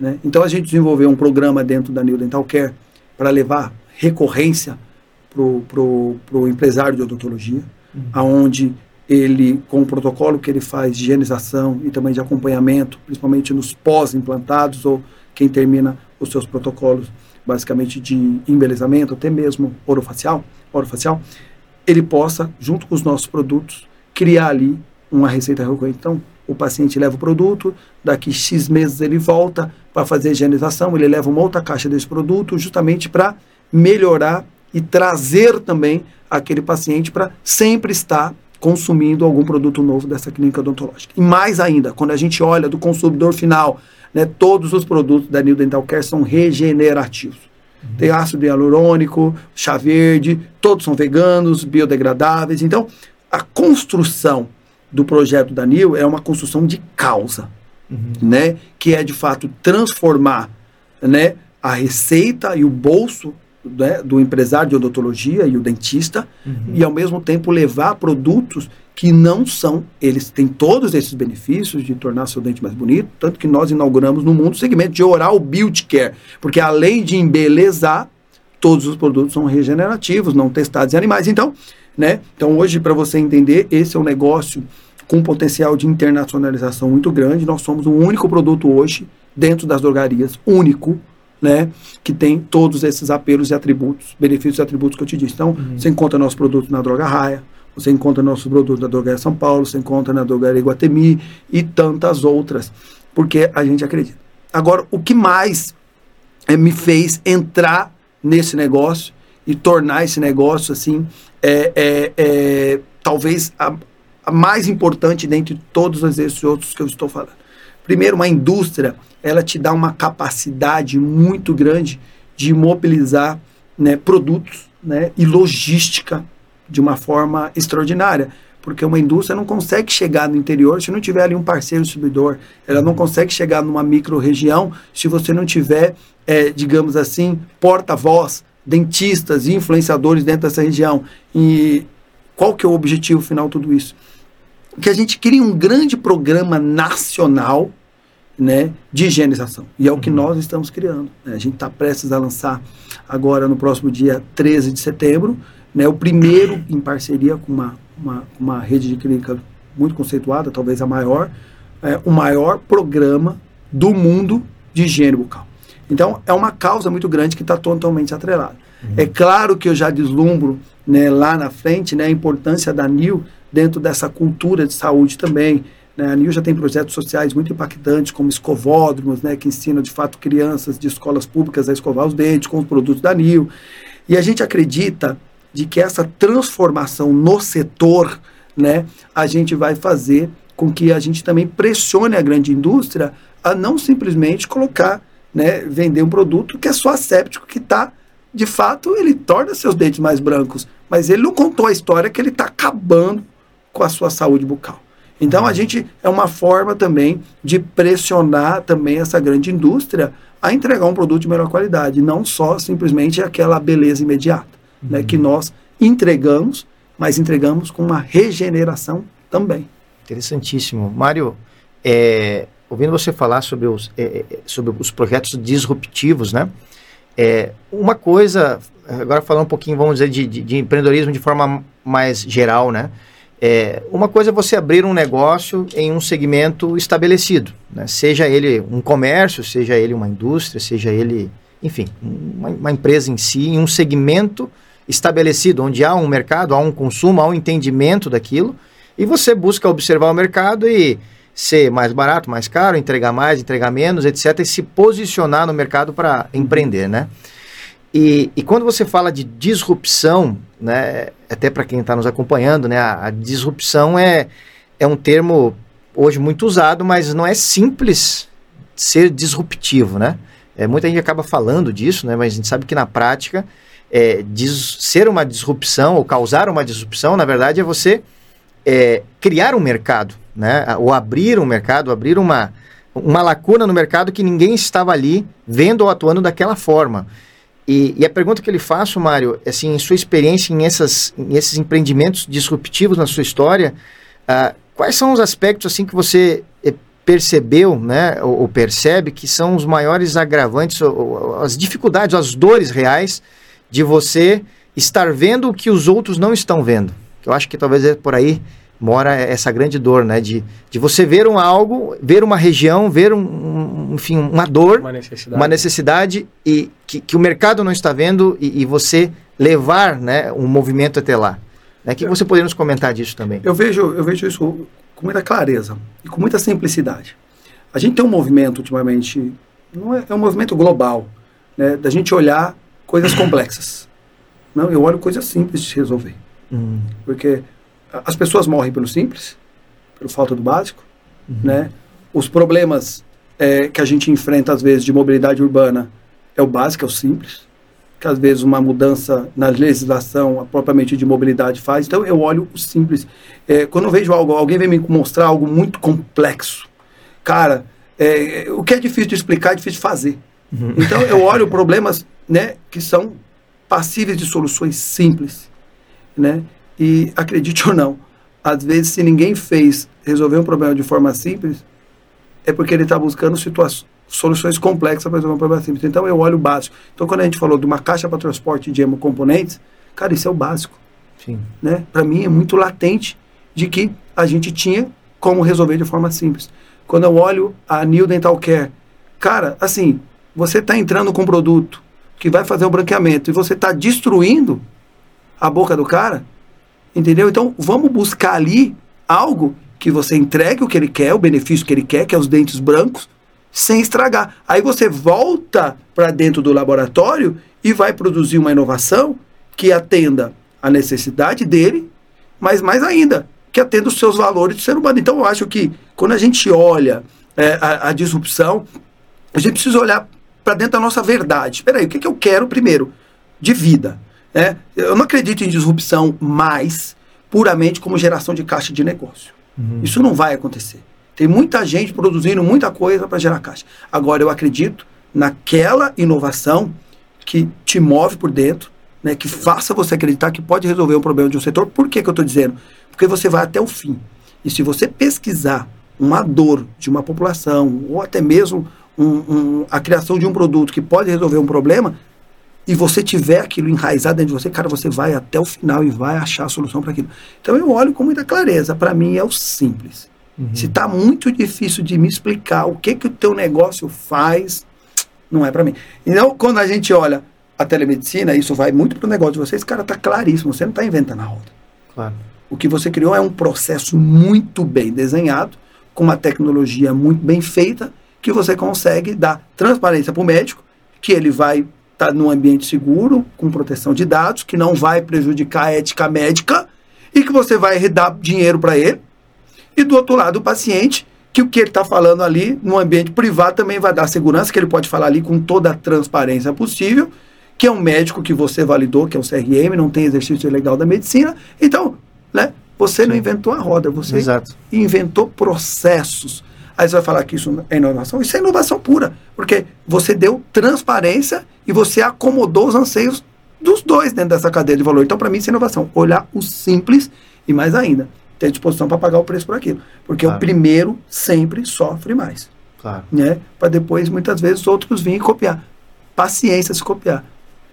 Né? Então, a gente desenvolveu um programa dentro da New Dental Care para levar recorrência para o empresário de odontologia, uhum. aonde ele, com o protocolo que ele faz de higienização e também de acompanhamento, principalmente nos pós-implantados ou quem termina os seus protocolos basicamente de embelezamento, até mesmo orofacial, orofacial, ele possa, junto com os nossos produtos, criar ali uma receita recorrente. Então, o paciente leva o produto, daqui X meses ele volta para fazer a higienização, ele leva uma outra caixa desse produto, justamente para melhorar e trazer também aquele paciente para sempre estar consumindo algum produto novo dessa clínica odontológica. E mais ainda, quando a gente olha do consumidor final, né, todos os produtos da New Dental Care são regenerativos. Uhum. Tem ácido hialurônico, chá verde, todos são veganos, biodegradáveis. Então, a construção do projeto da New é uma construção de causa, uhum. né, que é de fato transformar né, a receita e o bolso né, do empresário de odontologia e o dentista, uhum. e ao mesmo tempo levar produtos que não são, eles têm todos esses benefícios de tornar seu dente mais bonito, tanto que nós inauguramos no mundo o segmento de oral beauty care, porque além de embelezar, todos os produtos são regenerativos, não testados em animais. Então, né? Então hoje para você entender, esse é um negócio com potencial de internacionalização muito grande. Nós somos o único produto hoje dentro das drogarias, único, né, que tem todos esses apelos e atributos, benefícios e atributos que eu te disse. Então, uhum. você encontra nosso produto na Droga Raia, você encontra nossos produtos na Drogaria São Paulo, você encontra na Drogaria Iguatemi e tantas outras, porque a gente acredita. Agora, o que mais é, me fez entrar nesse negócio e tornar esse negócio assim, é, é, é talvez a, a, mais importante dentre todos esses outros que eu estou falando. Primeiro, uma indústria, ela te dá uma capacidade muito grande de mobilizar né, produtos né, e logística de uma forma extraordinária. Porque uma indústria não consegue chegar no interior se não tiver ali um parceiro distribuidor. Ela não consegue chegar numa micro-região se você não tiver, é, digamos assim, porta-voz, dentistas e influenciadores dentro dessa região. E qual que é o objetivo final de tudo isso? Que a gente crie um grande programa nacional né, de higienização. E é o que uhum. nós estamos criando. Né? A gente está prestes a lançar agora no próximo dia 13 de setembro né, o primeiro em parceria com uma, uma, uma rede de clínica muito conceituada, talvez a maior, é, o maior programa do mundo de higiene bucal. Então, é uma causa muito grande que está totalmente atrelada. Uhum. É claro que eu já deslumbro né, lá na frente né, a importância da NIL dentro dessa cultura de saúde também. Né? A NIL já tem projetos sociais muito impactantes, como escovódromos, né, que ensinam de fato crianças de escolas públicas a escovar os dentes com os produtos da NIL. E a gente acredita de que essa transformação no setor, né, a gente vai fazer com que a gente também pressione a grande indústria a não simplesmente colocar, né, vender um produto que é só asséptico, que está de fato, ele torna seus dentes mais brancos, mas ele não contou a história que ele está acabando com a sua saúde bucal. Então a gente é uma forma também de pressionar também essa grande indústria a entregar um produto de melhor qualidade, não só simplesmente aquela beleza imediata, né, uhum. né, que nós entregamos, mas entregamos com uma regeneração também. Interessantíssimo. Mário, é, ouvindo você falar sobre os, é, é sobre os projetos disruptivos, né? É, uma coisa, agora falando um pouquinho, vamos dizer, de, de, de empreendedorismo de forma mais geral, né? É, uma coisa é você abrir um negócio em um segmento estabelecido, né? seja ele um comércio, seja ele uma indústria, seja ele, enfim, uma, uma, empresa em si, em um segmento estabelecido, onde há um mercado, há um consumo, há um entendimento daquilo, e você busca observar o mercado e ser mais barato, mais caro, entregar mais, entregar menos, etc., e se posicionar no mercado para empreender, né? E, e, quando você fala de disrupção, né, até para quem está nos acompanhando, né, a, a, disrupção é, é um termo hoje muito usado, mas não é simples ser disruptivo, né? É, muita gente acaba falando disso, né, mas a gente sabe que na prática é, ser uma disrupção ou causar uma disrupção, na verdade, é você é, criar um mercado, né, ou abrir um mercado, abrir uma, uma lacuna no mercado que ninguém estava ali vendo ou atuando daquela forma. E, e, a pergunta que eu lhe faço, Mário, é assim, em sua experiência em, essas, em esses empreendimentos disruptivos na sua história, uh, quais são os aspectos assim que você eh, percebeu, né, ou, ou, percebe que são os maiores agravantes, ou, ou, as dificuldades, as dores reais de você estar vendo o que os outros não estão vendo? Eu acho que talvez é por aí mora essa grande dor, né? De, de você ver um algo, ver uma região, ver um, um enfim, uma dor, uma necessidade, uma necessidade e que, que o mercado não está vendo e, e, você levar, né, um movimento até lá. O né? que você poderia nos comentar disso também? Eu vejo, eu vejo isso com muita clareza e com muita simplicidade. A gente tem um movimento ultimamente, não é, é um movimento global, né, da gente olhar coisas complexas. Não, eu olho coisas simples de resolver. Hum. Porque as pessoas morrem pelo simples, pelo falta do básico, uhum. né? Os problemas é, que a gente enfrenta às vezes de mobilidade urbana é o básico, é o simples, que às vezes uma mudança na legislação propriamente de mobilidade faz. Então eu olho o simples. É, quando eu vejo algo, alguém vem me mostrar algo muito complexo, cara, é, o que é difícil de explicar é difícil de fazer. Uhum. Então eu olho problemas, né, que são passíveis de soluções simples, né? E acredite ou não, às vezes, se ninguém fez resolver um problema de forma simples, é porque ele está buscando soluções complexas para resolver um problema simples. Então, eu olho o básico. Então, quando a gente falou de uma caixa para transporte de hemocomponentes, cara, isso é o básico. Sim. Né? Para mim, é muito latente de que a gente tinha como resolver de forma simples. Quando eu olho a New Dental Care, cara, assim, você está entrando com um produto que vai fazer o branqueamento e você está destruindo a boca do cara, Entendeu? Então, vamos buscar ali algo que você entregue o que ele quer, o benefício que ele quer, que é os dentes brancos, sem estragar. Aí você volta para dentro do laboratório e vai produzir uma inovação que atenda a necessidade dele, mas mais ainda, que atenda os seus valores de ser humano. Então, eu acho que quando a gente olha é, a, a, disrupção, a gente precisa olhar para dentro da nossa verdade. Espera aí, o que, que eu quero primeiro? De vida. É, eu não acredito em disrupção mais puramente como geração de caixa de negócio. Uhum. Isso não vai acontecer. Tem muita gente produzindo muita coisa para gerar caixa. Agora, eu acredito naquela inovação que te move por dentro, né, que faça você acreditar que pode resolver um problema de um setor. Por que, que eu estou dizendo? Porque você vai até o fim. E se você pesquisar uma dor de uma população, ou até mesmo um, um, a criação de um produto que pode resolver um problema, e você tiver aquilo enraizado dentro de você, cara, você vai até o final e vai achar a solução para aquilo. Então eu olho com muita clareza. Para mim é o simples. Uhum. Se está muito difícil de me explicar o que que o teu negócio faz, não é para mim. Então, quando a gente olha a telemedicina, isso vai muito para o negócio de vocês, cara, tá claríssimo, você não está inventando a roda. Claro. O que você criou é um processo muito bem desenhado, com uma tecnologia muito bem feita, que você consegue dar transparência para o médico, que ele vai está num ambiente seguro, com proteção de dados, que não vai prejudicar a ética médica e que você vai dar dinheiro para ele. E do outro lado, o paciente, que o que ele está falando ali no ambiente privado também vai dar segurança, que ele pode falar ali com toda a transparência possível, que é um médico que você validou, que é um CRM, não tem exercício legal da medicina. Então, né, você Sim. não inventou a roda, você Exato. inventou processos. Aí você vai falar que isso é inovação? Isso é inovação pura, porque você deu transparência e você acomodou os anseios dos dois dentro dessa cadeia de valor. Então, para mim, isso é inovação. Olhar o simples e mais ainda, ter disposição para pagar o preço por aquilo. Porque claro. o primeiro sempre sofre mais. Claro. Né? Para depois, muitas vezes, outros virem copiar. Paciência se copiar.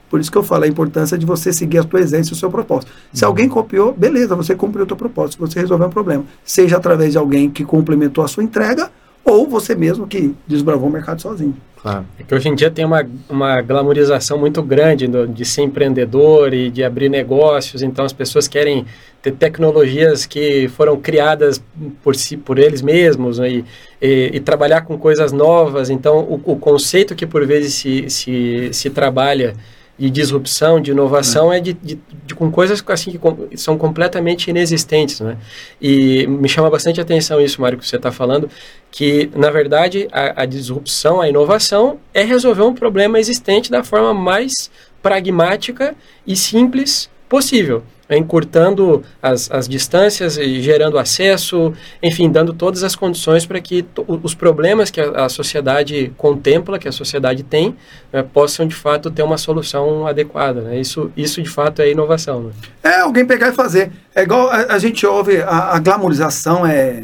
Por isso que eu falo a importância de você seguir a sua essência e o seu propósito. Se uhum. alguém copiou, beleza, você cumpriu o seu propósito, você resolveu um problema. Seja através de alguém que complementou a sua entrega ou você mesmo que desbravou o mercado sozinho. Claro. É que hoje em dia tem uma, uma glamorização muito grande do, de ser empreendedor e de abrir negócios, então as pessoas querem ter tecnologias que foram criadas por si, por eles mesmos né, e, e, e, trabalhar com coisas novas. Então, o, o conceito que por vezes se, se, se trabalha de disrupção, de inovação, é, é de, de, de, com coisas assim que com, são completamente inexistentes, né? E me chama bastante atenção isso, Mário, que você está falando, que na verdade a, a, disrupção, a inovação é resolver um problema existente da forma mais pragmática e simples possível encurtando as, as distâncias e gerando acesso, enfim, dando todas as condições para que os problemas que a, a, sociedade contempla, que a sociedade tem, né, possam de fato ter uma solução adequada. Né? Isso, isso de fato é inovação. Né? É alguém pegar e fazer. É igual a, a gente ouve a, a, glamorização é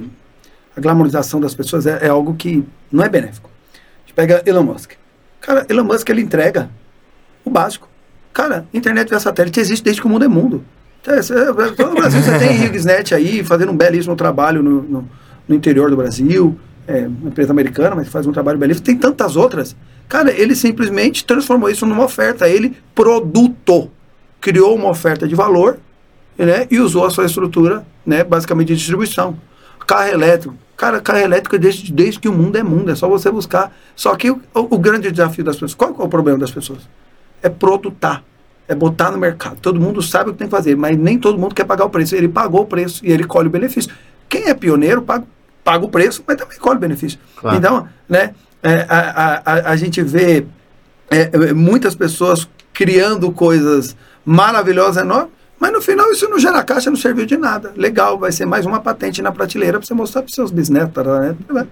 a glamorização das pessoas é, é, algo que não é benéfico. A gente pega Elon Musk. Cara, Elon Musk ele entrega o básico. Cara, internet via satélite existe desde que o mundo é mundo. É, todo o Brasil você tem HughesNet aí, fazendo um belíssimo trabalho no, no, no interior do Brasil, é, uma empresa americana, mas faz um trabalho belíssimo. Tem tantas outras. Cara, ele simplesmente transformou isso numa oferta. Ele produtou, criou uma oferta de valor né, e usou a sua estrutura, né, basicamente de distribuição. Carro elétrico. Cara, carro elétrico é desde, desde que o mundo é mundo, é só você buscar. Só que o, o grande desafio das pessoas, qual é o problema das pessoas? É produtar é botar no mercado. Todo mundo sabe o que tem que fazer, mas nem todo mundo quer pagar o preço. Ele pagou o preço e ele colhe o benefício. Quem é pioneiro paga, paga o preço, mas também colhe o benefício. Claro. Então, né, é, a, a, a, gente vê é, é, muitas pessoas criando coisas maravilhosas, enormes, mas no final isso não gera caixa, não serviu de nada. Legal, vai ser mais uma patente na prateleira para você mostrar para seus bisnetos. Né?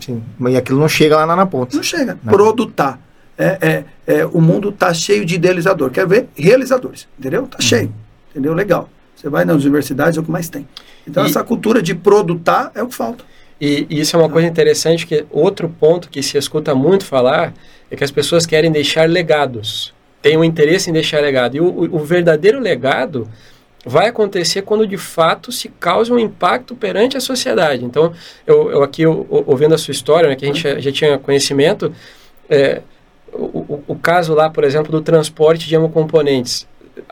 Sim, mas aquilo não chega lá na ponta. Não chega. Não. Produtar é, é, é, o mundo está cheio de idealizador. Quer ver? Realizadores. Entendeu? Está uhum. cheio. Entendeu? Legal. Você vai nas universidades, é o que mais tem. Então, e, essa cultura de produtar é o que falta. E, e isso é uma coisa interessante, que outro ponto que se escuta muito falar é que as pessoas querem deixar legados. Tem um interesse em deixar legado. E o, o, o verdadeiro legado vai acontecer quando de fato se causa um impacto perante a sociedade. Então, eu, eu aqui eu, ouvindo a sua história, né, que a gente já, já tinha conhecimento, é, o, o, caso lá, por exemplo, do transporte de hemocomponentes.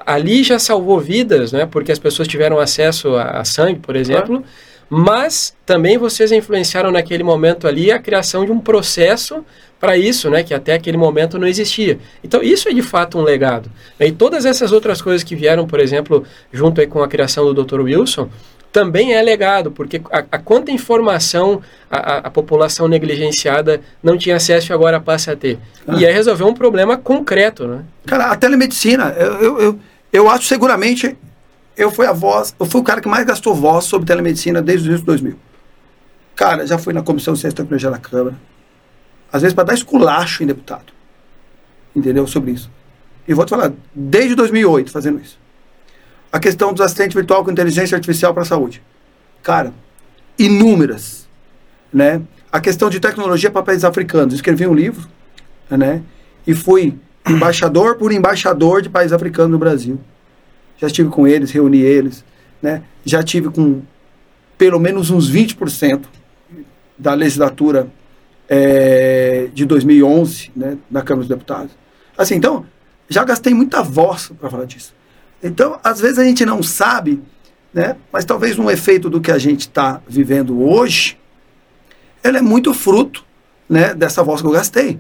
Ali já salvou vidas, né? Porque as pessoas tiveram acesso a, a sangue, por exemplo. Mas também vocês influenciaram naquele momento ali a criação de um processo para isso, né? Que até aquele momento não existia. Então isso é de fato um legado. E todas essas outras coisas que vieram, por exemplo, junto aí com a criação do Dr. Wilson, também é legado, porque a, a quanta informação a, a, população negligenciada não tinha acesso e agora passa a ter. Ah. E é resolver um problema concreto, né? Cara, a telemedicina, eu, eu, eu, eu, acho seguramente, eu fui a voz, eu fui o cara que mais gastou voz sobre telemedicina desde os 2000. Cara, já fui na Comissão de Ciência e Tecnologia da Câmara, às vezes para dar esculacho em deputado, entendeu, sobre isso. E vou te falar, desde 2008 fazendo isso a questão dos assistentes virtual com inteligência artificial para a saúde. Cara, inúmeras. Né? A questão de tecnologia para países africanos. Escrevi um livro né? e fui embaixador por embaixador de países africanos no Brasil. Já estive com eles, reuni eles. Né? Já tive com pelo menos uns 20% da legislatura é, de 2011 né, na Câmara dos Deputados. Assim, então, já gastei muita voz para falar disso. Então, às vezes a gente não sabe, né? mas talvez um efeito do que a gente está vivendo hoje, ela é muito fruto né, dessa voz que eu gastei.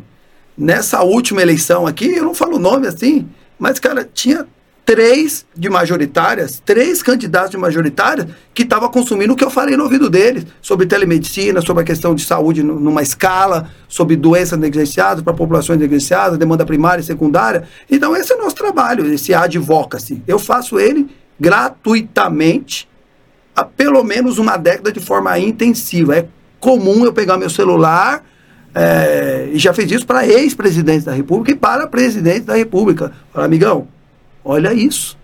Nessa última eleição aqui, eu não falo o nome assim, mas, cara, tinha três de majoritárias, três candidatos de majoritárias que estavam consumindo o que eu falei no ouvido deles, sobre telemedicina, sobre a questão de saúde numa escala, sobre doenças negligenciadas para populações negligenciadas, demanda primária e secundária. Então esse é o nosso trabalho, esse advocacy. Eu faço ele gratuitamente há pelo menos uma década de forma intensiva. É comum eu pegar meu celular é, e já fiz isso para ex-presidentes da República e para presidentes da República. Falar, amigão, Olha isso.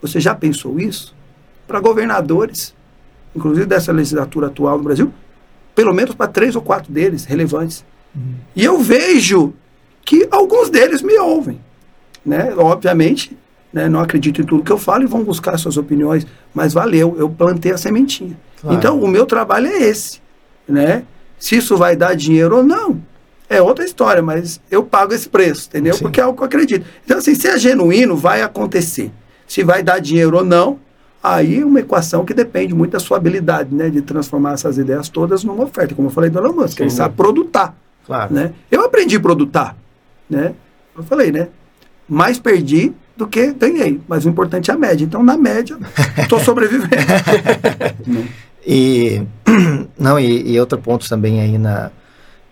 Você já pensou isso? Para governadores, inclusive dessa legislatura atual no Brasil, pelo menos para três ou quatro deles relevantes. Uhum. E eu vejo que alguns deles me ouvem. Né? Obviamente, né, não acredito em tudo que eu falo e vão buscar suas opiniões, mas valeu, eu plantei a sementinha. Claro. Então, o meu trabalho é esse. Né? Se isso vai dar dinheiro ou não, é outra história, mas eu pago esse preço, entendeu? Sim. Porque é algo que eu acredito. Então, assim, se é genuíno, vai acontecer. Se vai dar dinheiro ou não, aí é uma equação que depende muito da sua habilidade, né? De transformar essas ideias todas numa oferta. Como eu falei do Elon Musk, ele sabe produtar. Claro. Né? Eu aprendi a produtar, né? Eu falei, né? Mais perdi do que ganhei. Mas o importante é a média. Então, na média, estou sobrevivendo. e, não, e, e outro ponto também aí na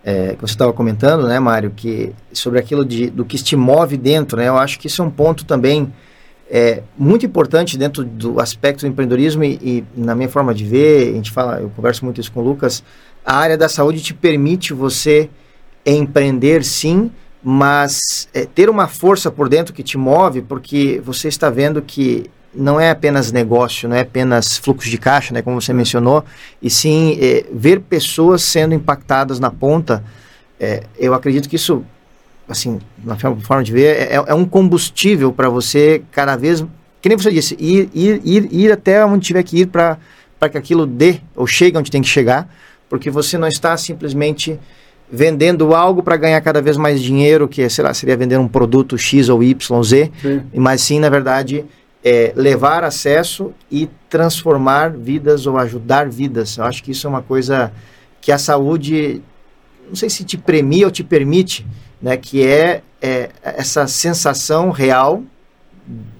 é, que você estava comentando, né, Mário, que sobre aquilo de, do que te move dentro, né, eu acho que isso é um ponto também é, muito importante dentro do aspecto do empreendedorismo e, e, na minha forma de ver, a gente fala, eu converso muito isso com o Lucas, a área da saúde te permite você empreender sim, mas é, ter uma força por dentro que te move, porque você está vendo que não é apenas negócio, não é apenas fluxo de caixa, né, como você mencionou, e sim é, ver pessoas sendo impactadas na ponta. É, eu acredito que isso, assim, na forma de ver, é, é um combustível para você cada vez, que nem você disse, ir, ir, ir, ir até onde tiver que ir para que aquilo dê ou chegue onde tem que chegar, porque você não está simplesmente vendendo algo para ganhar cada vez mais dinheiro, que sei lá, seria vender um produto X ou Y, Z, sim. mas sim, na verdade, é, levar acesso e transformar vidas ou ajudar vidas. Eu acho que isso é uma coisa que a saúde, não sei se te premia ou te permite, né, que é, é essa sensação real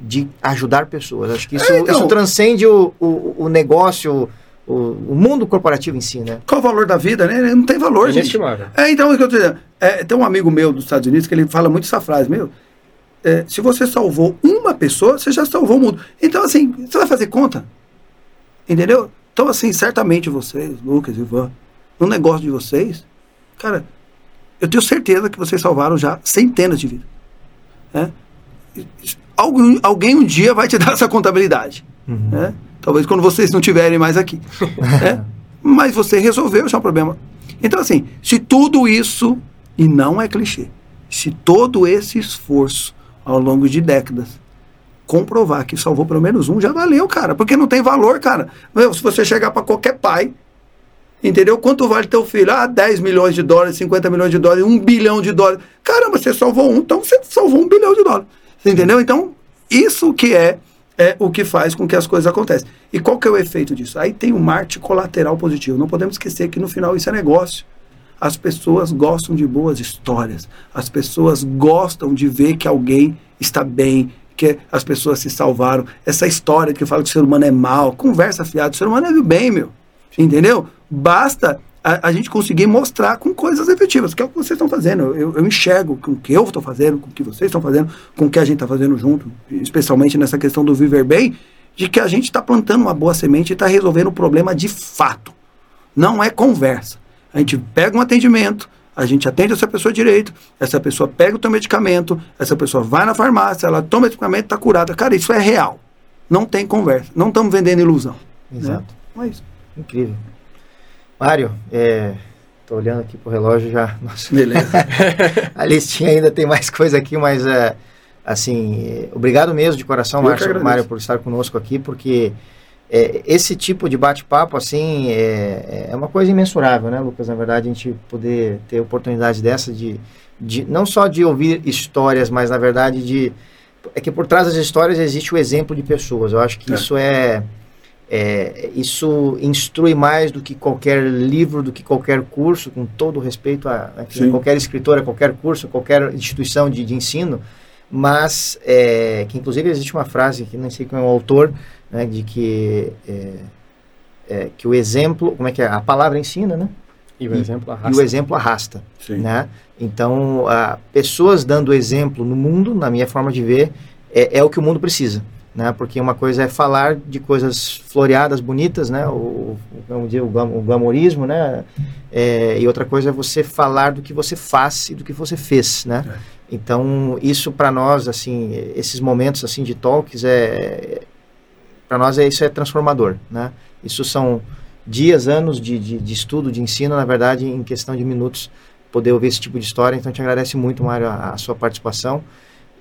de ajudar pessoas. Acho que isso, é, então, isso transcende o, o, o negócio, o, o, mundo corporativo em si, né? Qual o valor da vida, né? Não tem valor, é gente. É, então, é o que eu tô dizendo. É, tem um amigo meu dos Estados Unidos que ele fala muito essa frase, meu, é, se você salvou uma pessoa, você já salvou o mundo. Então, assim, você vai fazer conta. Entendeu? Então, assim, certamente vocês, Lucas, Ivan, no negócio de vocês, cara, eu tenho certeza que vocês salvaram já centenas de vidas. Né? Alguém, alguém um dia vai te dar essa contabilidade. Uhum. Né? Talvez quando vocês não tiverem mais aqui. né? Mas você resolveu já o problema. Então, assim, se tudo isso, e não é clichê, se todo esse esforço ao longo de décadas. Comprovar que salvou pelo menos um já valeu, cara. Porque não tem valor, cara. Meu, se você chegar para qualquer pai, entendeu? Quanto vale teu filho? Ah, 10 milhões de dólares, 50 milhões de dólares, 1 bilhão de dólares. Caramba, você salvou um, então você salvou um bilhão de dólares. Entendeu? Então, isso que é, é o que faz com que as coisas aconteçam. E qual que é o efeito disso? Aí tem o um marketing colateral positivo. Não podemos esquecer que no final isso é negócio. As pessoas gostam de boas histórias. As pessoas gostam de ver que alguém está bem, que as pessoas se salvaram. Essa história que fala que o ser humano é mal, conversa fiada, o ser humano é do bem, meu. Entendeu? Basta a, a, gente conseguir mostrar com coisas efetivas, que é o que vocês estão fazendo. Eu, eu enxergo com o que eu estou fazendo, com o que vocês estão fazendo, com o que a gente está fazendo junto, especialmente nessa questão do viver bem, de que a gente está plantando uma boa semente e está resolvendo o problema de fato. Não é conversa. A gente pega um atendimento, a gente atende essa pessoa direito, essa pessoa pega o teu medicamento, essa pessoa vai na farmácia, ela toma o medicamento, está curada. Cara, isso é real. Não tem conversa. Não estamos vendendo ilusão. Né? Exato. Né? É isso. Incrível. Mário, é, tô olhando aqui pro relógio já. Nossa. Beleza. a listinha ainda tem mais coisa aqui, mas é, assim, obrigado mesmo de coração, Mário, por estar conosco aqui, porque é, esse tipo de bate-papo, assim, é, é uma coisa imensurável, né, Lucas? Na verdade, a gente poder ter oportunidade dessa de, de não só de ouvir histórias, mas, na verdade, de... É que por trás das histórias existe o exemplo de pessoas. Eu acho que é. isso é, é, Isso instrui mais do que qualquer livro, do que qualquer curso, com todo respeito a, a qualquer escritor, a qualquer curso, qualquer instituição de, de ensino mas é, que inclusive existe uma frase que não sei quem é o autor, né, de que é, é, que o exemplo, como é que é? A palavra ensina, né? E o exemplo arrasta. E o exemplo arrasta, Sim. né? Então, a, pessoas dando exemplo no mundo, na minha forma de ver, é, é o que o mundo precisa né? Porque uma coisa é falar de coisas floreadas, bonitas, né? O, vamos dizer, o, o glamorismo, né? É, e outra coisa é você falar do que você faz e do que você fez, né? É. Então, isso para nós, assim, esses momentos, assim, de talks, é... Para nós, é, isso é transformador, né? Isso são dias, anos de, de, de, estudo, de ensino, na verdade, em questão de minutos, poder ouvir esse tipo de história. Então, te agradece muito, Mário, a, a sua participação.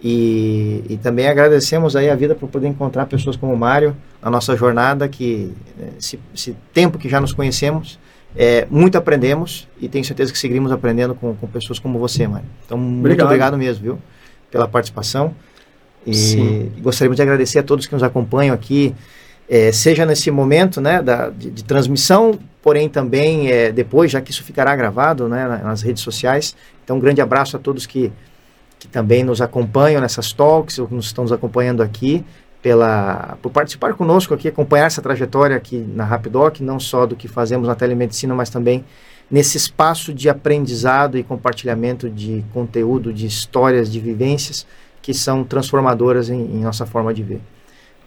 E, e, também agradecemos aí a vida por poder encontrar pessoas como o Mário na nossa jornada, que eh, esse, esse tempo que já nos conhecemos, é, muito aprendemos e tenho certeza que seguiremos aprendendo com, com pessoas como você, Mário. Então, obrigado. muito obrigado mesmo, viu, pela participação. E Sim. gostaríamos de agradecer a todos que nos acompanham aqui, é, seja nesse momento né, da, de, de transmissão, porém também é, depois, já que isso ficará gravado né, nas redes sociais. Então, um grande abraço a todos que que também nos acompanham nessas talks, ou que nos estão nos acompanhando aqui, pela, por participar conosco aqui, acompanhar essa trajetória aqui na Rapidoc, não só do que fazemos na telemedicina, mas também nesse espaço de aprendizado e compartilhamento de conteúdo, de histórias, de vivências que são transformadoras em, em nossa forma de ver.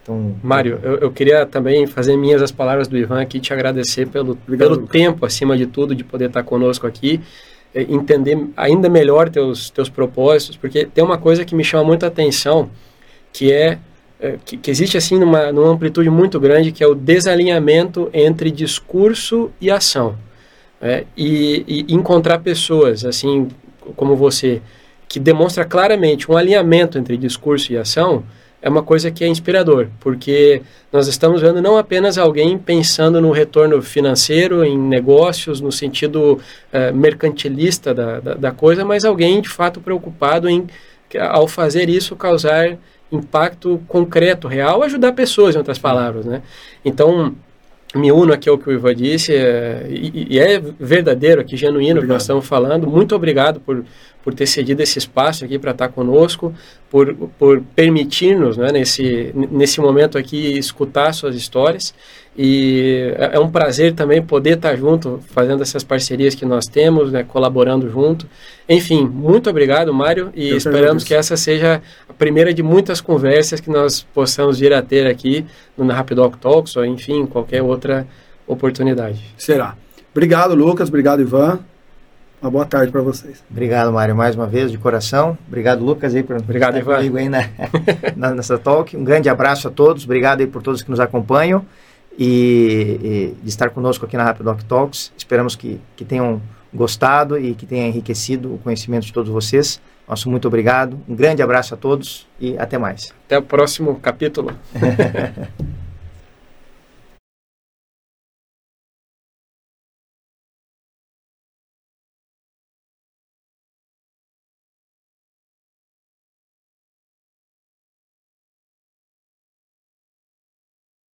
Então, Mário, eu, eu, queria também fazer minhas as palavras do Ivan aqui, te agradecer pelo, pelo tempo, acima de tudo, de poder estar conosco aqui. É, entender ainda melhor teus, teus propósitos, porque tem uma coisa que me chama muita atenção, que é, é que, que, existe assim numa, numa amplitude muito grande, que é o desalinhamento entre discurso e ação. É, e, e encontrar pessoas assim como você, que demonstra claramente um alinhamento entre discurso e ação, é uma coisa que é inspirador, porque nós estamos vendo não apenas alguém pensando no retorno financeiro, em negócios, no sentido uh, mercantilista da, da, da, coisa, mas alguém de fato preocupado em, ao fazer isso, causar impacto concreto, real, ajudar pessoas, em outras palavras. Né? Então, me uno aqui ao que o Ivan disse, é, e, e, é verdadeiro aqui, genuíno o que nós estamos falando. Muito obrigado por, por ter cedido esse espaço aqui para estar conosco, por, por permitir-nos, né, nesse, nesse momento aqui, escutar suas histórias. E é, é um prazer também poder estar junto, fazendo essas parcerias que nós temos, né, colaborando junto. Enfim, muito obrigado, Mário, e Eu esperamos que essa seja a primeira de muitas conversas que nós possamos vir a ter aqui no Rapidoc Talks, ou enfim, qualquer outra oportunidade. Será. Obrigado, Lucas. Obrigado, Ivan. Uma boa tarde para vocês. Obrigado, Mário, mais uma vez, de coração. Obrigado, Lucas, aí, por Obrigado, estar comigo aí na, nessa talk. Um grande abraço a todos. Obrigado aí por todos que nos acompanham e, e de estar conosco aqui na Rapidoc Talks. Esperamos que, que tenham gostado e que tenha enriquecido o conhecimento de todos vocês. Nosso muito obrigado. Um grande abraço a todos e até mais. Até o próximo capítulo.